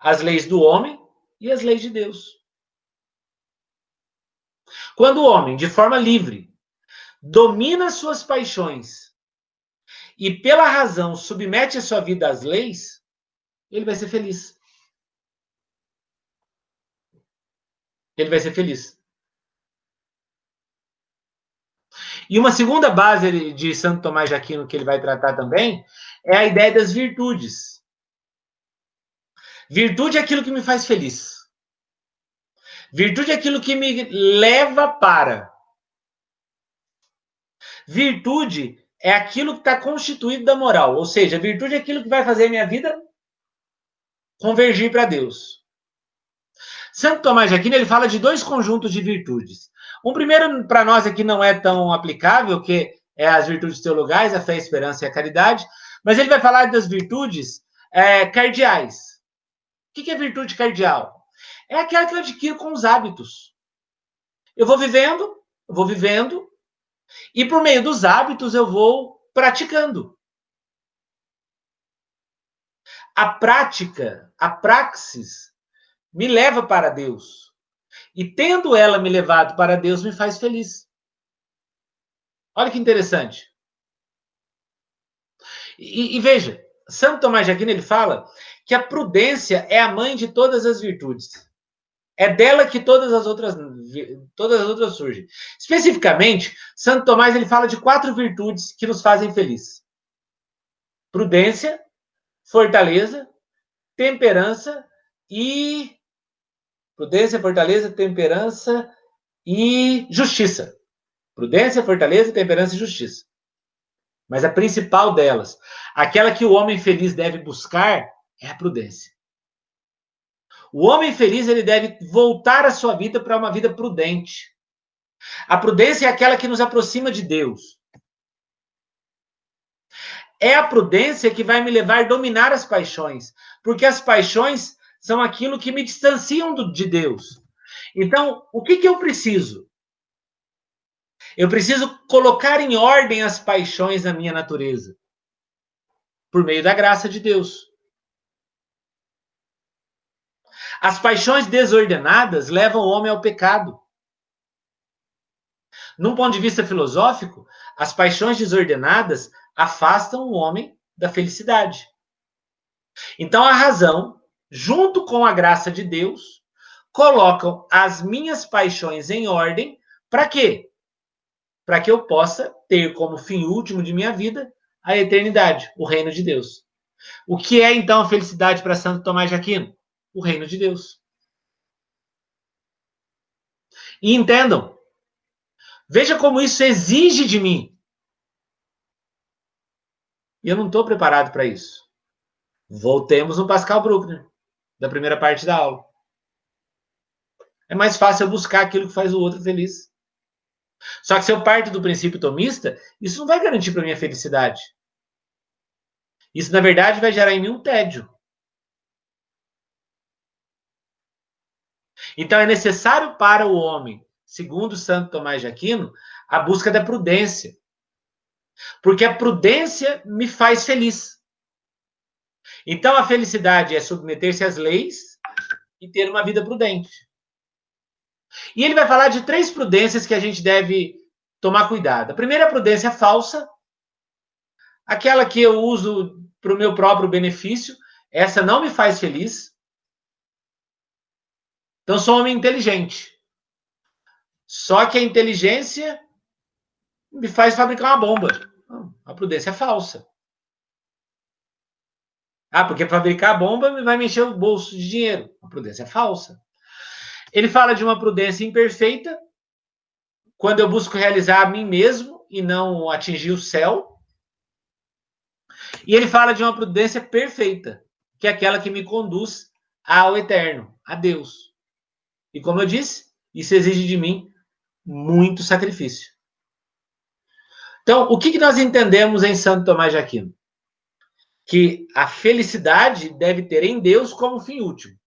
as leis do homem e as leis de Deus. Quando o homem, de forma livre, domina suas paixões e, pela razão, submete a sua vida às leis, ele vai ser feliz. Ele vai ser feliz. E uma segunda base de Santo Tomás de Aquino que ele vai tratar também é a ideia das virtudes. Virtude é aquilo que me faz feliz. Virtude é aquilo que me leva para. Virtude é aquilo que está constituído da moral. Ou seja, virtude é aquilo que vai fazer a minha vida convergir para Deus. Santo Tomás de Aquino ele fala de dois conjuntos de virtudes. Um primeiro, para nós aqui, não é tão aplicável, que é as virtudes teologais, a fé, a esperança e a caridade. Mas ele vai falar das virtudes é, cardeais. O que é virtude cardial? É aquela que eu adquiro com os hábitos. Eu vou vivendo, eu vou vivendo, e por meio dos hábitos eu vou praticando. A prática, a praxis, me leva para Deus. E tendo ela me levado para Deus, me faz feliz. Olha que interessante. E, e veja, Santo Tomás de Aquino ele fala que a prudência é a mãe de todas as virtudes. É dela que todas as outras todas as outras surgem. Especificamente, Santo Tomás ele fala de quatro virtudes que nos fazem felizes: prudência, fortaleza, temperança e prudência, fortaleza, temperança e justiça. Prudência, fortaleza, temperança e justiça. Mas a principal delas, aquela que o homem feliz deve buscar, é a prudência. O homem feliz ele deve voltar a sua vida para uma vida prudente. A prudência é aquela que nos aproxima de Deus. É a prudência que vai me levar a dominar as paixões, porque as paixões são aquilo que me distanciam do, de Deus. Então, o que, que eu preciso? Eu preciso colocar em ordem as paixões da minha natureza, por meio da graça de Deus. As paixões desordenadas levam o homem ao pecado. Num ponto de vista filosófico, as paixões desordenadas afastam o homem da felicidade. Então a razão, junto com a graça de Deus, colocam as minhas paixões em ordem para quê? Para que eu possa ter como fim último de minha vida a eternidade, o reino de Deus. O que é então a felicidade para Santo Tomás de Aquino? o reino de Deus. E entendam, veja como isso exige de mim. E eu não estou preparado para isso. Voltemos no Pascal Bruckner, da primeira parte da aula. É mais fácil eu buscar aquilo que faz o outro feliz. Só que se eu parto do princípio tomista, isso não vai garantir para minha felicidade. Isso, na verdade, vai gerar em mim um tédio. Então, é necessário para o homem, segundo Santo Tomás de Aquino, a busca da prudência. Porque a prudência me faz feliz. Então, a felicidade é submeter-se às leis e ter uma vida prudente. E ele vai falar de três prudências que a gente deve tomar cuidado. A primeira é a prudência falsa, aquela que eu uso para o meu próprio benefício, essa não me faz feliz. Então, sou um homem inteligente. Só que a inteligência me faz fabricar uma bomba. A prudência é falsa. Ah, porque fabricar bomba vai me encher o bolso de dinheiro. A prudência é falsa. Ele fala de uma prudência imperfeita, quando eu busco realizar a mim mesmo e não atingir o céu. E ele fala de uma prudência perfeita, que é aquela que me conduz ao eterno, a Deus. E como eu disse, isso exige de mim muito sacrifício. Então, o que, que nós entendemos em Santo Tomás de Aquino? Que a felicidade deve ter em Deus como fim último.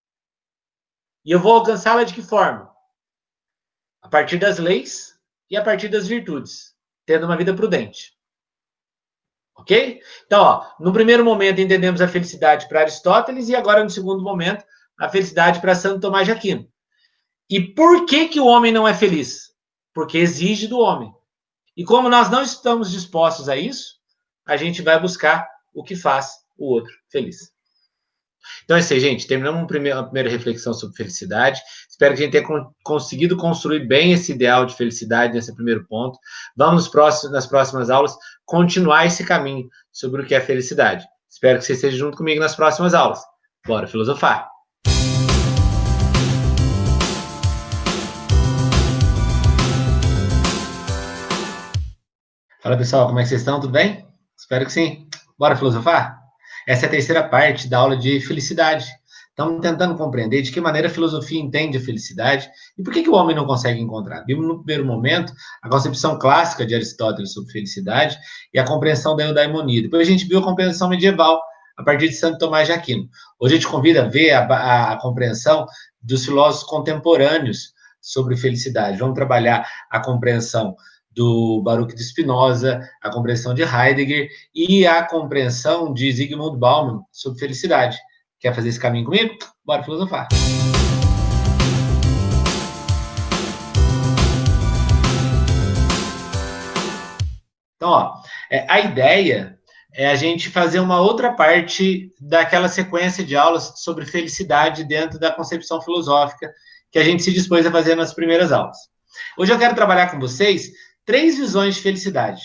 E eu vou alcançá-la de que forma? A partir das leis e a partir das virtudes, tendo uma vida prudente. Ok? Então, ó, no primeiro momento entendemos a felicidade para Aristóteles e agora no segundo momento a felicidade para Santo Tomás de Aquino. E por que que o homem não é feliz? Porque exige do homem. E como nós não estamos dispostos a isso, a gente vai buscar o que faz o outro feliz. Então é isso aí, gente. Terminamos uma primeira, reflexão sobre felicidade. Espero que a gente tenha con conseguido construir bem esse ideal de felicidade nesse primeiro ponto. Vamos próximos, nas próximas aulas continuar esse caminho sobre o que é felicidade. Espero que você esteja junto comigo nas próximas aulas. Bora filosofar! Fala pessoal, como é que vocês estão? Tudo bem? Espero que sim. Bora filosofar? Essa é a terceira parte da aula de felicidade. Estamos tentando compreender de que maneira a filosofia entende a felicidade e por que, que o homem não consegue encontrar. Vimos no primeiro momento a concepção clássica de Aristóteles sobre felicidade e a compreensão da eudaimonia. Depois a gente viu a compreensão medieval a partir de Santo Tomás de Aquino. Hoje a gente convida a ver a, a, a compreensão dos filósofos contemporâneos sobre felicidade. Vamos trabalhar a compreensão do Baruch de Spinoza, a compreensão de Heidegger e a compreensão de Zygmunt Bauman sobre felicidade. Quer fazer esse caminho comigo? Bora filosofar. Então, ó, é, a ideia é a gente fazer uma outra parte daquela sequência de aulas sobre felicidade dentro da concepção filosófica que a gente se dispôs a fazer nas primeiras aulas. Hoje eu quero trabalhar com vocês três visões de felicidade,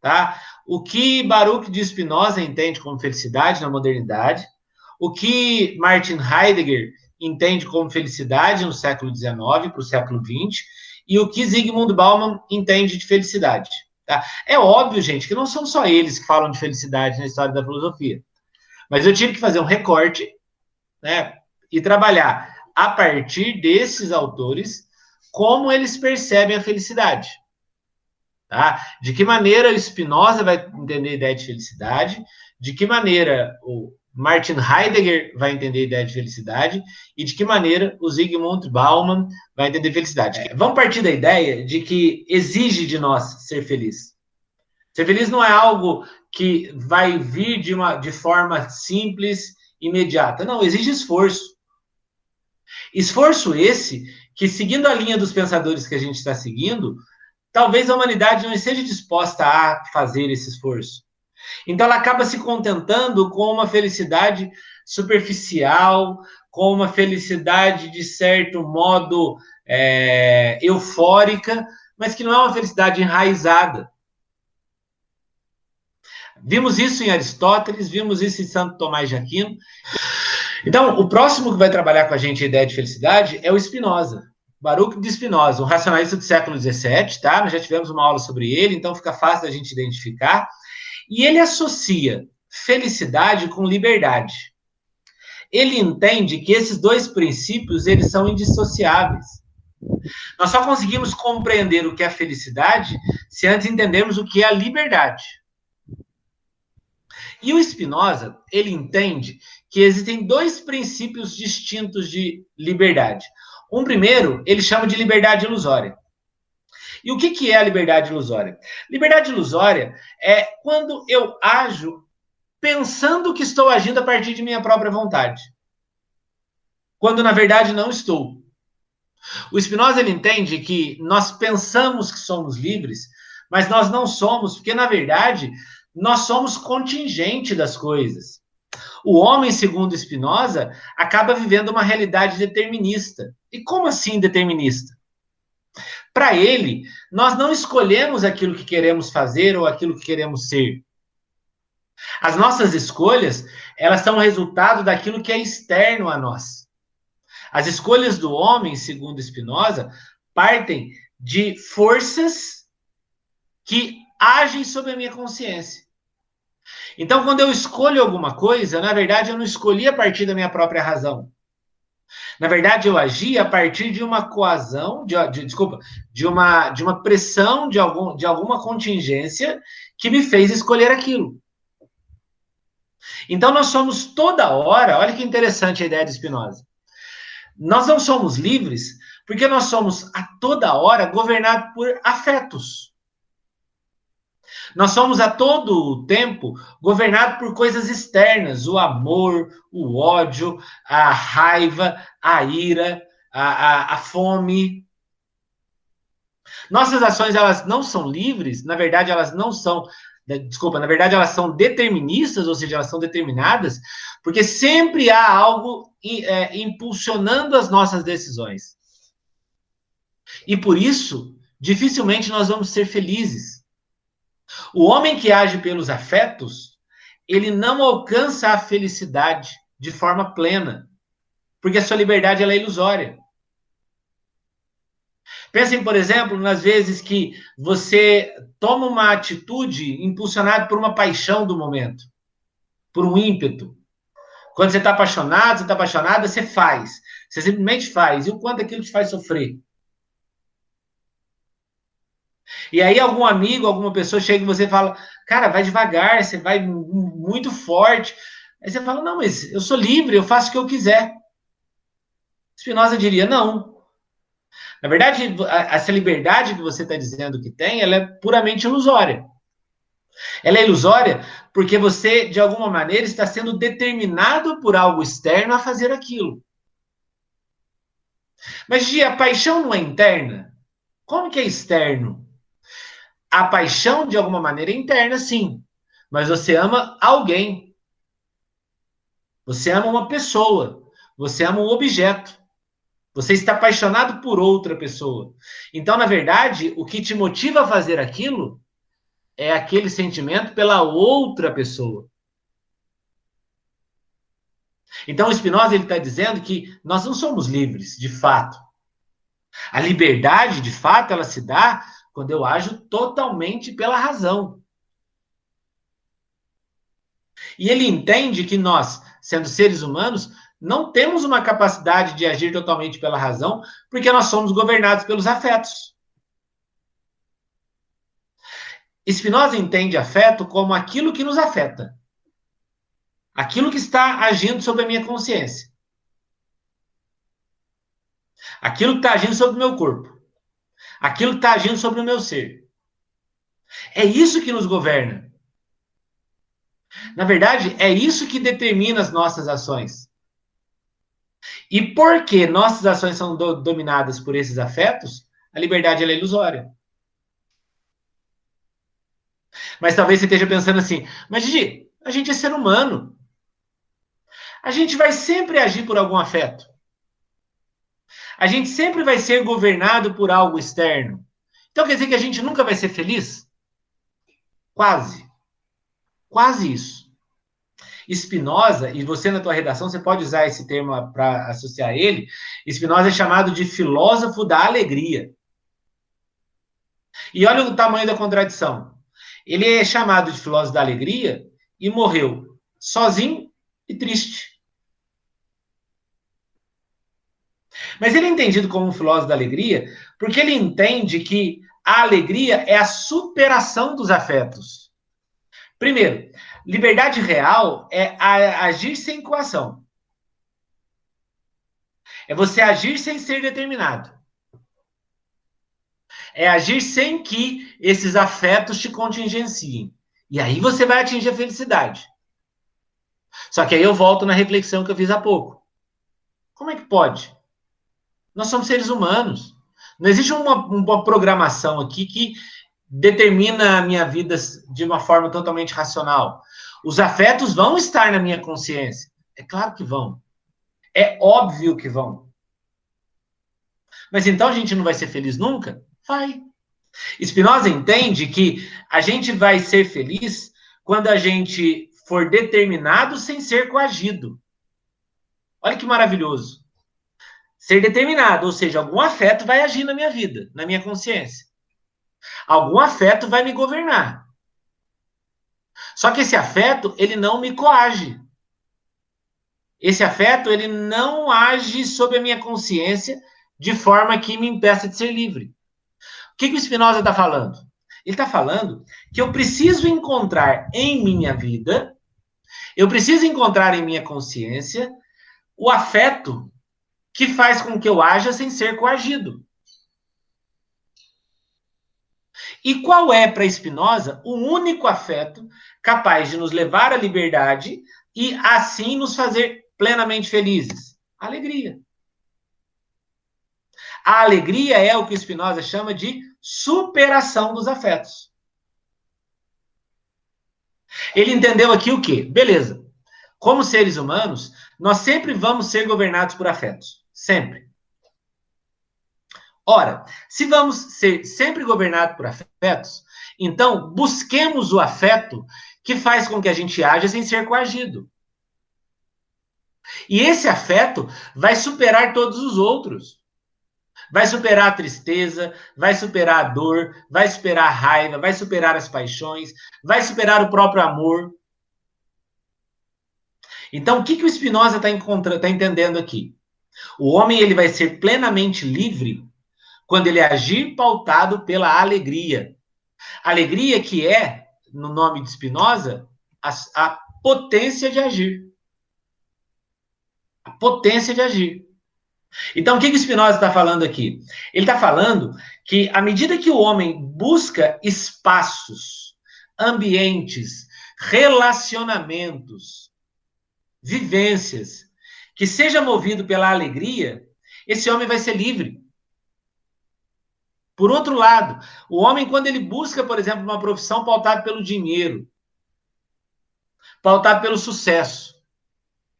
tá? O que Baruch de Spinoza entende como felicidade na modernidade, o que Martin Heidegger entende como felicidade no século XIX para o século XX, e o que Zygmunt Bauman entende de felicidade. Tá? É óbvio, gente, que não são só eles que falam de felicidade na história da filosofia. Mas eu tive que fazer um recorte né, e trabalhar a partir desses autores como eles percebem a felicidade. Tá? De que maneira o Spinoza vai entender a ideia de felicidade, de que maneira o Martin Heidegger vai entender a ideia de felicidade e de que maneira o Zygmunt Bauman vai entender felicidade. É. Vamos partir da ideia de que exige de nós ser feliz. Ser feliz não é algo que vai vir de, uma, de forma simples, imediata. Não, exige esforço. Esforço esse que, seguindo a linha dos pensadores que a gente está seguindo, talvez a humanidade não esteja disposta a fazer esse esforço. Então ela acaba se contentando com uma felicidade superficial, com uma felicidade de certo modo é, eufórica, mas que não é uma felicidade enraizada. Vimos isso em Aristóteles, vimos isso em Santo Tomás de Aquino. Então, o próximo que vai trabalhar com a gente a ideia de felicidade é o Spinoza. Baruch de Spinoza, um racionalista do século XVII, tá? Nós já tivemos uma aula sobre ele, então fica fácil da gente identificar. E ele associa felicidade com liberdade. Ele entende que esses dois princípios eles são indissociáveis. Nós só conseguimos compreender o que é felicidade se antes entendermos o que é a liberdade. E o Spinoza, ele entende que existem dois princípios distintos de liberdade. Um primeiro, ele chama de liberdade ilusória. E o que, que é a liberdade ilusória? Liberdade ilusória é quando eu ajo pensando que estou agindo a partir de minha própria vontade. Quando na verdade não estou. O Spinoza ele entende que nós pensamos que somos livres, mas nós não somos, porque na verdade nós somos contingente das coisas. O homem, segundo Spinoza, acaba vivendo uma realidade determinista. E como assim determinista? Para ele, nós não escolhemos aquilo que queremos fazer ou aquilo que queremos ser. As nossas escolhas, elas são resultado daquilo que é externo a nós. As escolhas do homem, segundo Spinoza, partem de forças que agem sobre a minha consciência. Então, quando eu escolho alguma coisa, na verdade, eu não escolhi a partir da minha própria razão. Na verdade, eu agi a partir de uma coazão, de, de, desculpa, de uma, de uma pressão de, algum, de alguma contingência que me fez escolher aquilo. Então, nós somos toda hora, olha que interessante a ideia de Spinoza. Nós não somos livres porque nós somos a toda hora governados por afetos. Nós somos a todo tempo governados por coisas externas: o amor, o ódio, a raiva, a ira, a, a, a fome. Nossas ações elas não são livres, na verdade elas não são desculpa, na verdade elas são deterministas, ou seja, elas são determinadas, porque sempre há algo é, impulsionando as nossas decisões. E por isso, dificilmente nós vamos ser felizes. O homem que age pelos afetos, ele não alcança a felicidade de forma plena, porque a sua liberdade é ilusória. Pensem, por exemplo, nas vezes que você toma uma atitude impulsionada por uma paixão do momento, por um ímpeto. Quando você está apaixonado, você está apaixonada, você faz. Você simplesmente faz. E o quanto aquilo te faz sofrer? E aí algum amigo, alguma pessoa chega e você fala, cara, vai devagar, você vai muito forte. Aí você fala, não, mas eu sou livre, eu faço o que eu quiser. Spinoza diria, não. Na verdade, essa liberdade que você está dizendo que tem, ela é puramente ilusória. Ela é ilusória porque você, de alguma maneira, está sendo determinado por algo externo a fazer aquilo. Mas, Gia, a paixão não é interna? Como que é externo? A paixão, de alguma maneira, é interna, sim. Mas você ama alguém. Você ama uma pessoa. Você ama um objeto. Você está apaixonado por outra pessoa. Então, na verdade, o que te motiva a fazer aquilo é aquele sentimento pela outra pessoa. Então, o Spinoza está dizendo que nós não somos livres, de fato. A liberdade, de fato, ela se dá quando eu ajo totalmente pela razão. E ele entende que nós, sendo seres humanos, não temos uma capacidade de agir totalmente pela razão, porque nós somos governados pelos afetos. Spinoza entende afeto como aquilo que nos afeta. Aquilo que está agindo sobre a minha consciência. Aquilo que está agindo sobre o meu corpo aquilo que está agindo sobre o meu ser. É isso que nos governa. Na verdade, é isso que determina as nossas ações. E porque nossas ações são do, dominadas por esses afetos, a liberdade é ilusória. Mas talvez você esteja pensando assim, mas Gigi, a gente é ser humano. A gente vai sempre agir por algum afeto a gente sempre vai ser governado por algo externo. Então quer dizer que a gente nunca vai ser feliz? Quase. Quase isso. Spinoza, e você na tua redação, você pode usar esse termo para associar ele, Spinoza é chamado de filósofo da alegria. E olha o tamanho da contradição. Ele é chamado de filósofo da alegria e morreu sozinho e triste. Mas ele é entendido como um filósofo da alegria porque ele entende que a alegria é a superação dos afetos. Primeiro, liberdade real é agir sem coação. É você agir sem ser determinado. É agir sem que esses afetos te contingenciem. E aí você vai atingir a felicidade. Só que aí eu volto na reflexão que eu fiz há pouco. Como é que pode? Nós somos seres humanos. Não existe uma, uma programação aqui que determina a minha vida de uma forma totalmente racional. Os afetos vão estar na minha consciência. É claro que vão. É óbvio que vão. Mas então a gente não vai ser feliz nunca? Vai. Spinoza entende que a gente vai ser feliz quando a gente for determinado sem ser coagido. Olha que maravilhoso. Ser determinado, ou seja, algum afeto vai agir na minha vida, na minha consciência. Algum afeto vai me governar. Só que esse afeto, ele não me coage. Esse afeto, ele não age sobre a minha consciência de forma que me impeça de ser livre. O que, que o Spinoza está falando? Ele está falando que eu preciso encontrar em minha vida, eu preciso encontrar em minha consciência o afeto que faz com que eu haja sem ser coagido. E qual é para Spinoza o único afeto capaz de nos levar à liberdade e assim nos fazer plenamente felizes? Alegria. A alegria é o que Spinoza chama de superação dos afetos. Ele entendeu aqui o quê? Beleza. Como seres humanos, nós sempre vamos ser governados por afetos. Sempre. Ora, se vamos ser sempre governados por afetos, então busquemos o afeto que faz com que a gente haja sem ser coagido. E esse afeto vai superar todos os outros. Vai superar a tristeza, vai superar a dor, vai superar a raiva, vai superar as paixões, vai superar o próprio amor. Então, o que, que o Spinoza está tá entendendo aqui? O homem ele vai ser plenamente livre quando ele agir pautado pela alegria. Alegria que é, no nome de Spinoza, a, a potência de agir. A potência de agir. Então, o que, que Spinoza está falando aqui? Ele está falando que, à medida que o homem busca espaços, ambientes, relacionamentos, vivências que seja movido pela alegria, esse homem vai ser livre. Por outro lado, o homem, quando ele busca, por exemplo, uma profissão pautada pelo dinheiro, pautada pelo sucesso,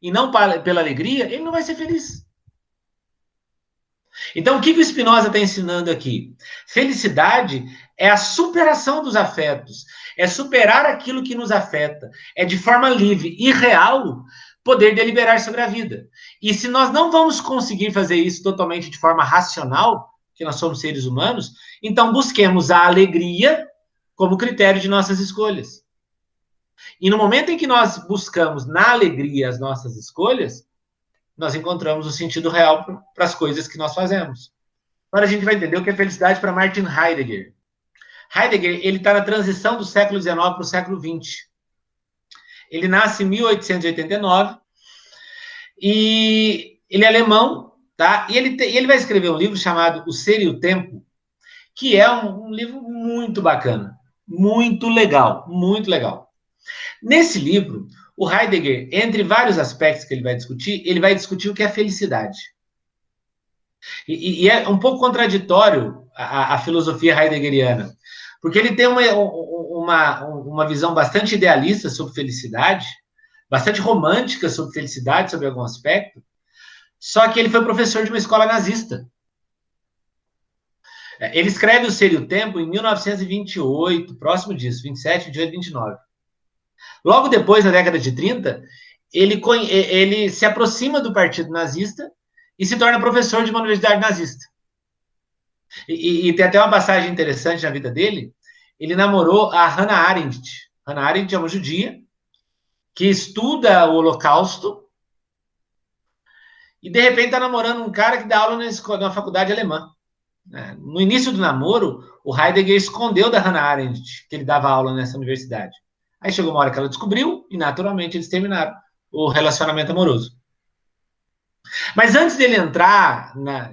e não pela alegria, ele não vai ser feliz. Então, o que, que o Spinoza está ensinando aqui? Felicidade é a superação dos afetos, é superar aquilo que nos afeta, é de forma livre e real poder deliberar sobre a vida. E se nós não vamos conseguir fazer isso totalmente de forma racional, que nós somos seres humanos, então busquemos a alegria como critério de nossas escolhas. E no momento em que nós buscamos na alegria as nossas escolhas, nós encontramos o sentido real para as coisas que nós fazemos. Agora a gente vai entender o que é felicidade para Martin Heidegger. Heidegger ele está na transição do século XIX para o século XX. Ele nasce em 1889 e ele é alemão, tá? E ele, te, ele vai escrever um livro chamado O Ser e o Tempo, que é um, um livro muito bacana, muito legal, muito legal. Nesse livro, o Heidegger, entre vários aspectos que ele vai discutir, ele vai discutir o que é felicidade. E, e é um pouco contraditório a, a, filosofia heideggeriana, porque ele tem uma, uma, uma visão bastante idealista sobre felicidade, bastante romântica sobre felicidade, sobre algum aspecto, só que ele foi professor de uma escola nazista. É, ele escreve O Ser e o Tempo em 1928, próximo disso, 27, 28, 29. Logo depois, na década de 30, ele, ele se aproxima do partido nazista e se torna professor de uma universidade nazista. E, e, tem até uma passagem interessante na vida dele. Ele namorou a Hannah Arendt. Hannah Arendt é uma judia que estuda o Holocausto e de repente está namorando um cara que dá aula na, escola, na faculdade alemã. É, no início do namoro, o Heidegger escondeu da Hannah Arendt que ele dava aula nessa universidade. Aí chegou uma hora que ela descobriu e naturalmente eles terminaram o relacionamento amoroso. Mas antes dele entrar na,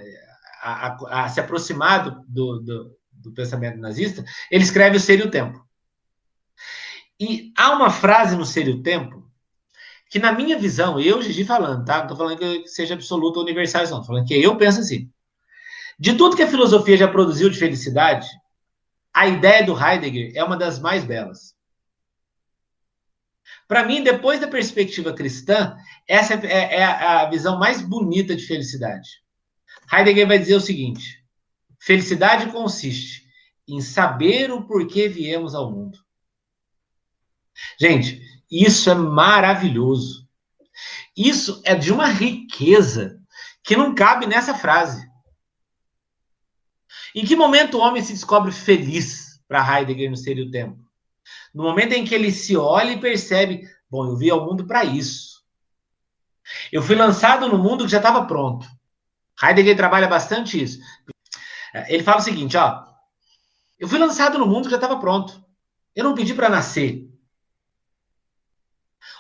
a, a, se aproximar do, do, do, pensamento nazista, ele escreve o Ser e o Tempo. E há uma frase no Ser e o Tempo que, na minha visão, eu, Gigi, falando, tá? Não estou falando que seja absoluta ou universal, não. Falando que eu penso assim. De tudo que a filosofia já produziu de felicidade, a ideia do Heidegger é uma das mais belas. Para mim, depois da perspectiva cristã, essa é, é a visão mais bonita de felicidade. Heidegger vai dizer o seguinte: felicidade consiste em saber o porquê viemos ao mundo. Gente, isso é maravilhoso. Isso é de uma riqueza que não cabe nessa frase. Em que momento o homem se descobre feliz para Heidegger no Ser e o Tempo? No momento em que ele se olha e percebe, bom, eu vi ao mundo para isso. Eu fui lançado no mundo que já estava pronto. Heidegger trabalha bastante isso. Ele fala o seguinte, ó, eu fui lançado no mundo que já estava pronto. Eu não pedi para nascer.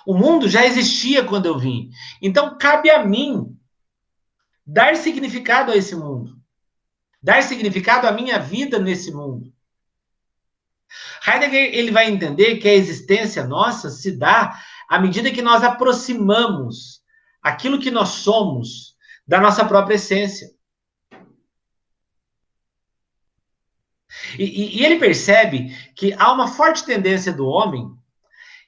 O mundo já existia quando eu vim. Então cabe a mim dar significado a esse mundo. Dar significado à minha vida nesse mundo. Heidegger ele vai entender que a existência nossa se dá à medida que nós aproximamos aquilo que nós somos da nossa própria essência. E, e, ele percebe que há uma forte tendência do homem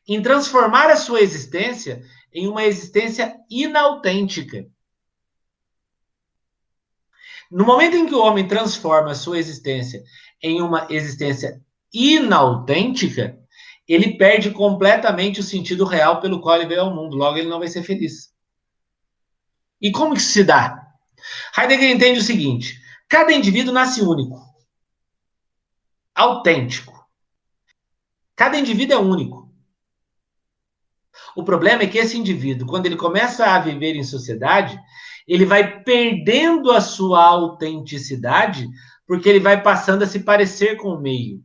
em transformar a sua existência em uma existência inautêntica. No momento em que o homem transforma a sua existência em uma existência inautêntica, ele perde completamente o sentido real pelo qual ele veio ao mundo. Logo, ele não vai ser feliz. E como que se dá? Heidegger entende o seguinte: cada indivíduo nasce único, autêntico. Cada indivíduo é único. O problema é que esse indivíduo, quando ele começa a viver em sociedade, ele vai perdendo a sua autenticidade, porque ele vai passando a se parecer com o meio.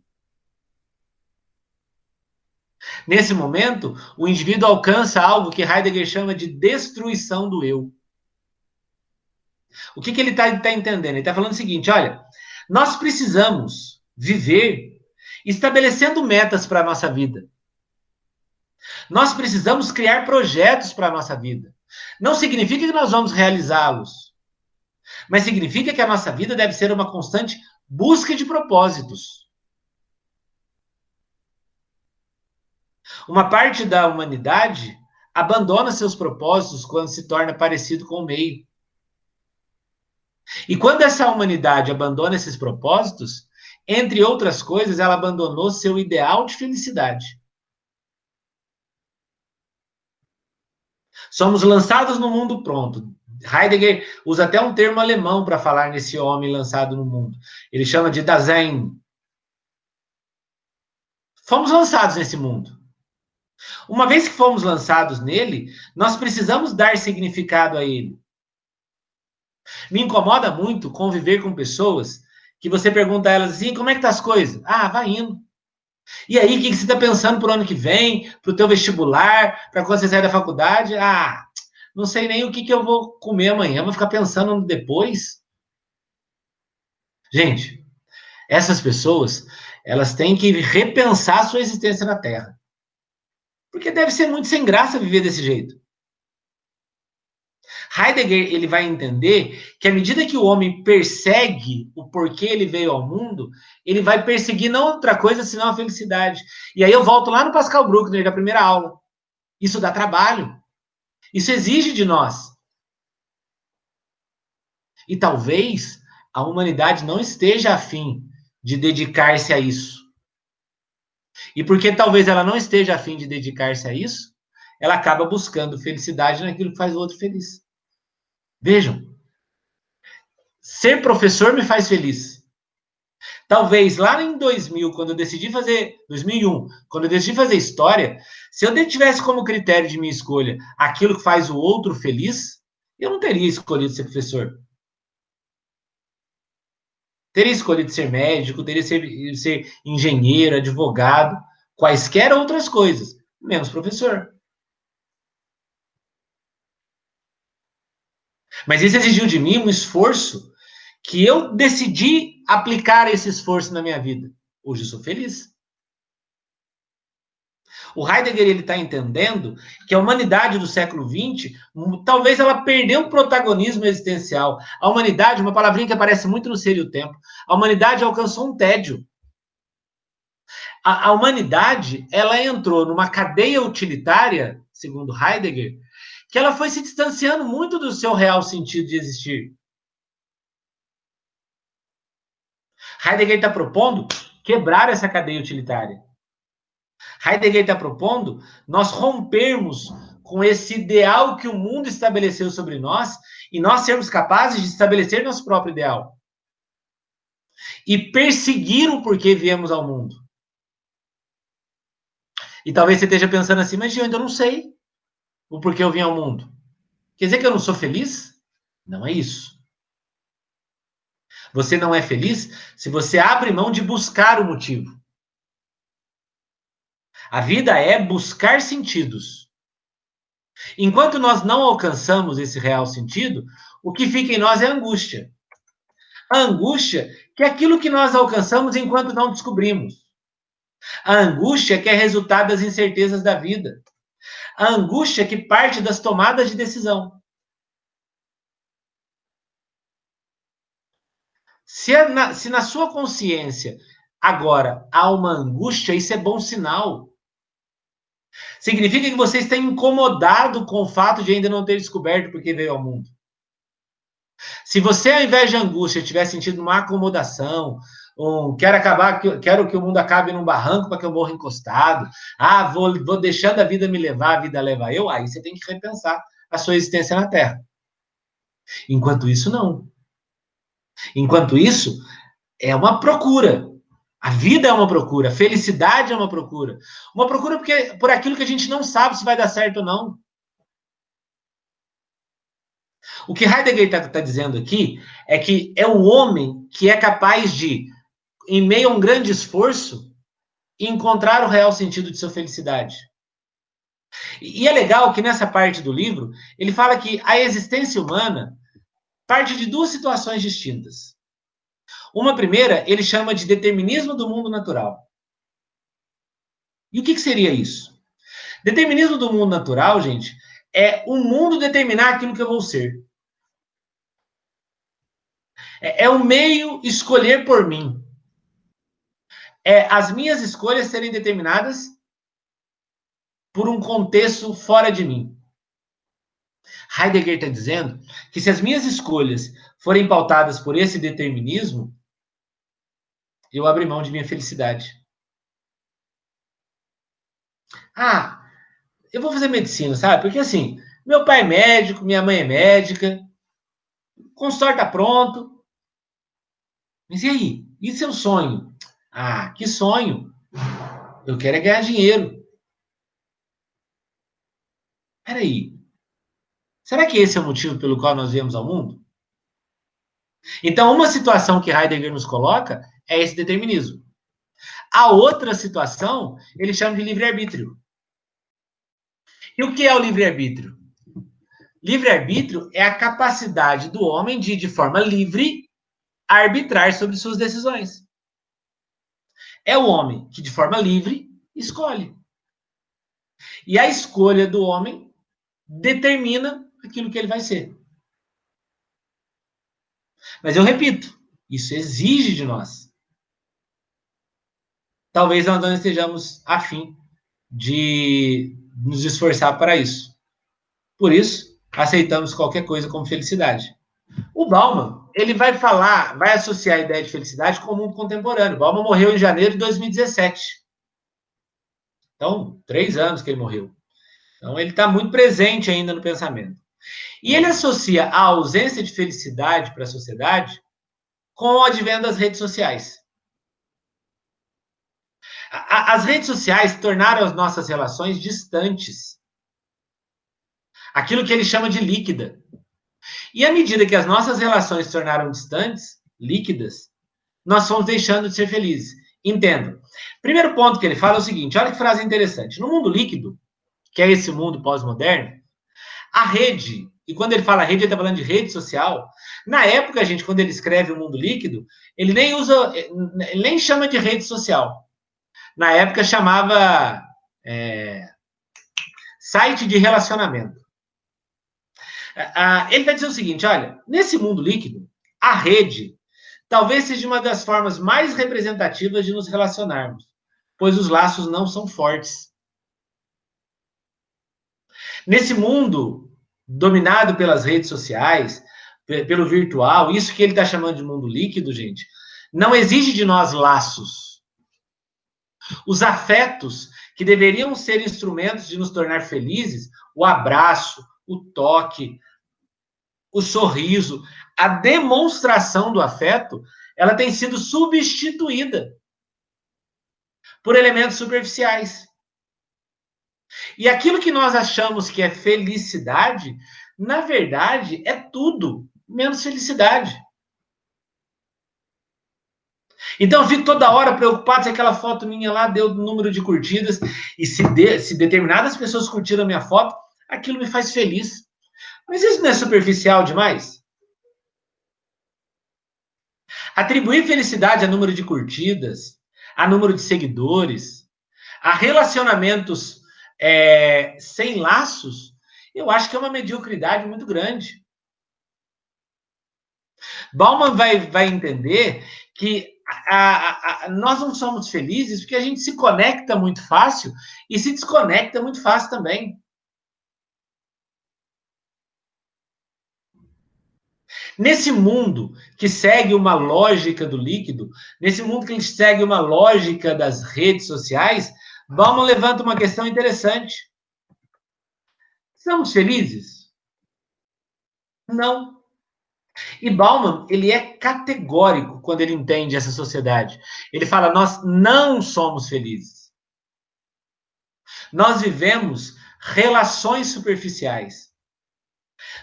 Nesse momento, o indivíduo alcança algo que Heidegger chama de destruição do eu. O que, que ele está tá entendendo? Ele está falando o seguinte: olha, nós precisamos viver estabelecendo metas para a nossa vida. Nós precisamos criar projetos para a nossa vida. Não significa que nós vamos realizá-los, mas significa que a nossa vida deve ser uma constante busca de propósitos. Uma parte da humanidade abandona seus propósitos quando se torna parecido com o meio. E quando essa humanidade abandona esses propósitos, entre outras coisas, ela abandonou seu ideal de felicidade. Somos lançados no mundo pronto. Heidegger usa até um termo alemão para falar nesse homem lançado no mundo. Ele chama de Dasein. Fomos lançados nesse mundo. Uma vez que fomos lançados nele, nós precisamos dar significado a ele. Me incomoda muito conviver com pessoas que você pergunta a elas assim, como é que tá as coisas? Ah, vai indo. E aí, o que, você está pensando para o ano que vem, para o teu vestibular, para quando você sair da faculdade? Ah, não sei nem o que, que eu vou comer amanhã, vou ficar pensando depois. Gente, essas pessoas, elas têm que repensar a sua existência na Terra. Porque deve ser muito sem graça viver desse jeito. Heidegger ele vai entender que à medida que o homem persegue o porquê ele veio ao mundo, ele vai perseguir não outra coisa senão a felicidade. E aí eu volto lá no Pascal Bruckner da primeira aula. Isso dá trabalho. Isso exige de nós. E talvez a humanidade não esteja afim de dedicar-se a isso. E porque talvez ela não esteja afim de dedicar-se a isso, ela acaba buscando felicidade naquilo que faz o outro feliz. Vejam, ser professor me faz feliz. Talvez lá em 2000, quando eu decidi fazer 2001, quando eu decidi fazer história, se eu tivesse como critério de minha escolha aquilo que faz o outro feliz, eu não teria escolhido ser professor. Teria escolhido ser médico, teria ser, ser engenheiro, advogado, quaisquer outras coisas, menos professor. Mas isso exigiu de mim um esforço que eu decidi aplicar esse esforço na minha vida. Hoje eu sou feliz. O Heidegger ele está entendendo que a humanidade do século XX, talvez ela perdeu o protagonismo existencial. A humanidade, uma palavrinha que aparece muito no Ser e o Tempo, a humanidade alcançou um tédio. A, a humanidade ela entrou numa cadeia utilitária, segundo Heidegger, que ela foi se distanciando muito do seu real sentido de existir. Heidegger está propondo quebrar essa cadeia utilitária. Heidegger está propondo nós rompermos com esse ideal que o mundo estabeleceu sobre nós e nós sermos capazes de estabelecer nosso próprio ideal. E perseguir o porquê viemos ao mundo. E talvez você esteja pensando assim, mas eu ainda não sei o porquê eu vim ao mundo. Quer dizer que eu não sou feliz? Não é isso. Você não é feliz se você abre mão de buscar o motivo. A vida é buscar sentidos. Enquanto nós não alcançamos esse real sentido, o que fica em nós é angústia. A angústia que é aquilo que nós alcançamos enquanto não descobrimos. A angústia que é resultado das incertezas da vida. A angústia que parte das tomadas de decisão. Se, na, se na sua consciência agora há uma angústia, isso é bom sinal. Significa que você está incomodado com o fato de ainda não ter descoberto porque veio ao mundo. Se você, ao invés de angústia, tiver sentido uma acomodação, um, quero acabar, quero que o mundo acabe num barranco para que eu morra encostado, ah, vou, vou deixando a vida me levar, a vida leva eu, aí você tem que repensar a sua existência na Terra. Enquanto isso, não. Enquanto isso, é uma procura. A vida é uma procura, a felicidade é uma procura. Uma procura porque, por aquilo que a gente não sabe se vai dar certo ou não. O que Heidegger está tá dizendo aqui é que é o homem que é capaz de, em meio a um grande esforço, encontrar o real sentido de sua felicidade. E é legal que nessa parte do livro ele fala que a existência humana parte de duas situações distintas. Uma primeira, ele chama de determinismo do mundo natural. E o que, que seria isso? Determinismo do mundo natural, gente, é o mundo determinar aquilo que eu vou ser. É, é o meio escolher por mim. É as minhas escolhas serem determinadas por um contexto fora de mim. Heidegger está dizendo que se as minhas escolhas forem pautadas por esse determinismo, eu abri mão de minha felicidade. Ah, eu vou fazer medicina, sabe? Porque assim, meu pai é médico, minha mãe é médica, o consultório está pronto. Mas e aí? E seu sonho? Ah, que sonho? Eu quero é ganhar dinheiro. Peraí, Será que esse é o motivo pelo qual nós viemos ao mundo? Então, uma situação que Heidegger nos coloca é esse determinismo. A outra situação, ele chama de livre-arbítrio. E o que é o livre-arbítrio? Livre-arbítrio é a capacidade do homem de, de forma livre, arbitrar sobre suas decisões. É o homem que, de forma livre, escolhe. E a escolha do homem determina aquilo que ele vai ser. Mas eu repito, isso exige de nós. Talvez nós não estejamos afim de nos esforçar para isso. Por isso, aceitamos qualquer coisa como felicidade. O Bauman, ele vai falar, vai associar a ideia de felicidade com o mundo contemporâneo. Bauman morreu em janeiro de 2017. Então, três anos que ele morreu. Então, ele está muito presente ainda no pensamento. E ele associa a ausência de felicidade para a sociedade com o advento das redes sociais. As redes sociais tornaram as nossas relações distantes. Aquilo que ele chama de líquida. E à medida que as nossas relações se tornaram distantes, líquidas, nós fomos deixando de ser felizes. Entendo. Primeiro ponto que ele fala é o seguinte: olha que frase interessante. No mundo líquido, que é esse mundo pós-moderno, a rede, e quando ele fala rede, ele está falando de rede social. Na época, gente, quando ele escreve o mundo líquido, ele nem usa, ele nem chama de rede social. Na época chamava é, site de relacionamento. Ele vai dizer o seguinte: olha, nesse mundo líquido, a rede talvez seja uma das formas mais representativas de nos relacionarmos, pois os laços não são fortes. Nesse mundo dominado pelas redes sociais, pelo virtual, isso que ele está chamando de mundo líquido, gente, não exige de nós laços. Os afetos que deveriam ser instrumentos de nos tornar felizes, o abraço, o toque, o sorriso, a demonstração do afeto, ela tem sido substituída por elementos superficiais. E aquilo que nós achamos que é felicidade, na verdade, é tudo menos felicidade. Então eu fico toda hora preocupado se aquela foto minha lá deu número de curtidas e se, de, se determinadas pessoas curtiram a minha foto, aquilo me faz feliz. Mas isso não é superficial demais? Atribuir felicidade a número de curtidas, a número de seguidores, a relacionamentos é, sem laços, eu acho que é uma mediocridade muito grande. Bauman vai, vai entender que a, a, a, nós não somos felizes porque a gente se conecta muito fácil e se desconecta muito fácil também. Nesse mundo que segue uma lógica do líquido, nesse mundo que segue uma lógica das redes sociais, Bauman levanta uma questão interessante. Somos felizes? Não. E Bauman, ele é categórico quando ele entende essa sociedade. Ele fala: nós não somos felizes. Nós vivemos relações superficiais.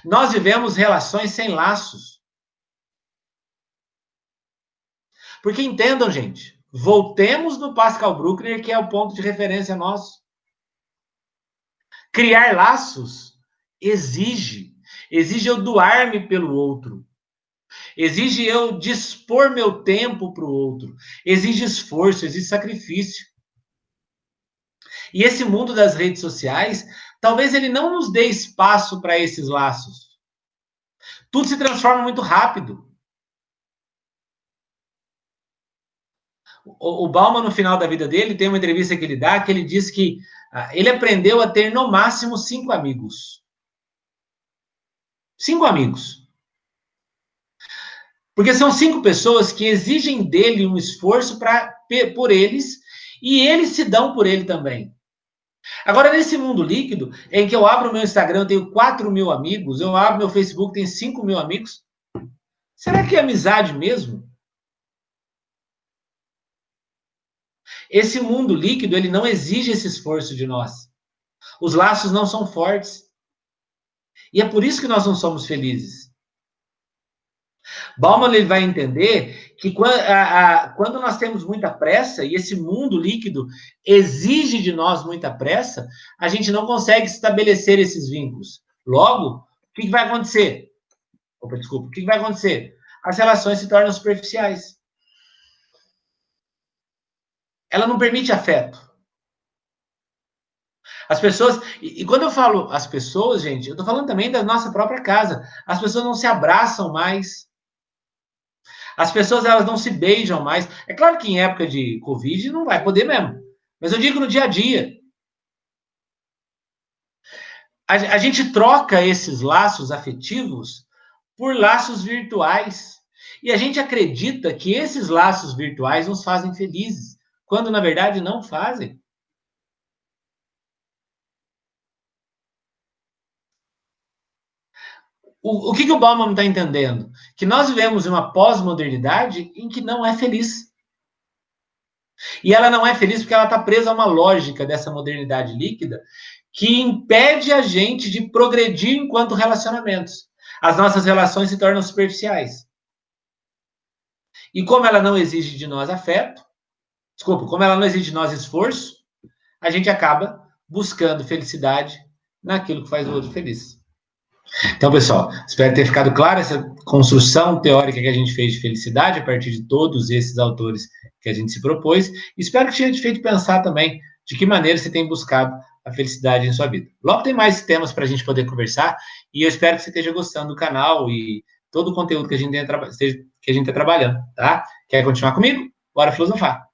Nós vivemos relações sem laços. Porque entendam, gente, voltemos no Pascal Bruckner, que é o ponto de referência nosso. Criar laços exige, exige eu doar-me pelo outro. Exige eu dispor meu tempo para o outro. Exige esforço, exige sacrifício. E esse mundo das redes sociais talvez ele não nos dê espaço para esses laços. Tudo se transforma muito rápido. O, o Bauman, no final da vida dele, tem uma entrevista que ele dá que ele diz que ah, ele aprendeu a ter no máximo cinco amigos. Cinco amigos. Porque são cinco pessoas que exigem dele um esforço pra, por eles e eles se dão por ele também. Agora, nesse mundo líquido, em que eu abro meu Instagram, eu tenho 4 mil amigos, eu abro meu Facebook, tem 5 mil amigos, será que é amizade mesmo? Esse mundo líquido, ele não exige esse esforço de nós. Os laços não são fortes. E é por isso que nós não somos felizes. Bauman ele vai entender que quando, a, a, quando, nós temos muita pressa e esse mundo líquido exige de nós muita pressa, a gente não consegue estabelecer esses vínculos. Logo, o que, vai acontecer? Opa, desculpa, o que, que vai acontecer? As relações se tornam superficiais. Ela não permite afeto. As pessoas, e, e, quando eu falo as pessoas, gente, eu estou falando também da nossa própria casa. As pessoas não se abraçam mais, as pessoas elas não se beijam mais. É claro que em época de Covid não vai poder mesmo. Mas eu digo no dia a dia. A, a gente troca esses laços afetivos por laços virtuais. E a gente acredita que esses laços virtuais nos fazem felizes, quando na verdade não fazem. O, o que, que o Bauman está entendendo? Que nós vivemos uma pós-modernidade em que não é feliz. E ela não é feliz porque ela está presa a uma lógica dessa modernidade líquida que impede a gente de progredir enquanto relacionamentos. As nossas relações se tornam superficiais. E como ela não exige de nós afeto, desculpa, como ela não exige de nós esforço, a gente acaba buscando felicidade naquilo que faz o outro feliz. Então, pessoal, espero ter ficado claro essa construção teórica que a gente fez de felicidade a partir de todos esses autores que a gente se propôs. Espero que tenha te feito pensar também de que maneira você tem buscado a felicidade em sua vida. Logo tem mais temas para a gente poder conversar e eu espero que você esteja gostando do canal e todo o conteúdo que a gente está tá trabalhando, tá? Quer continuar comigo? Bora filosofar!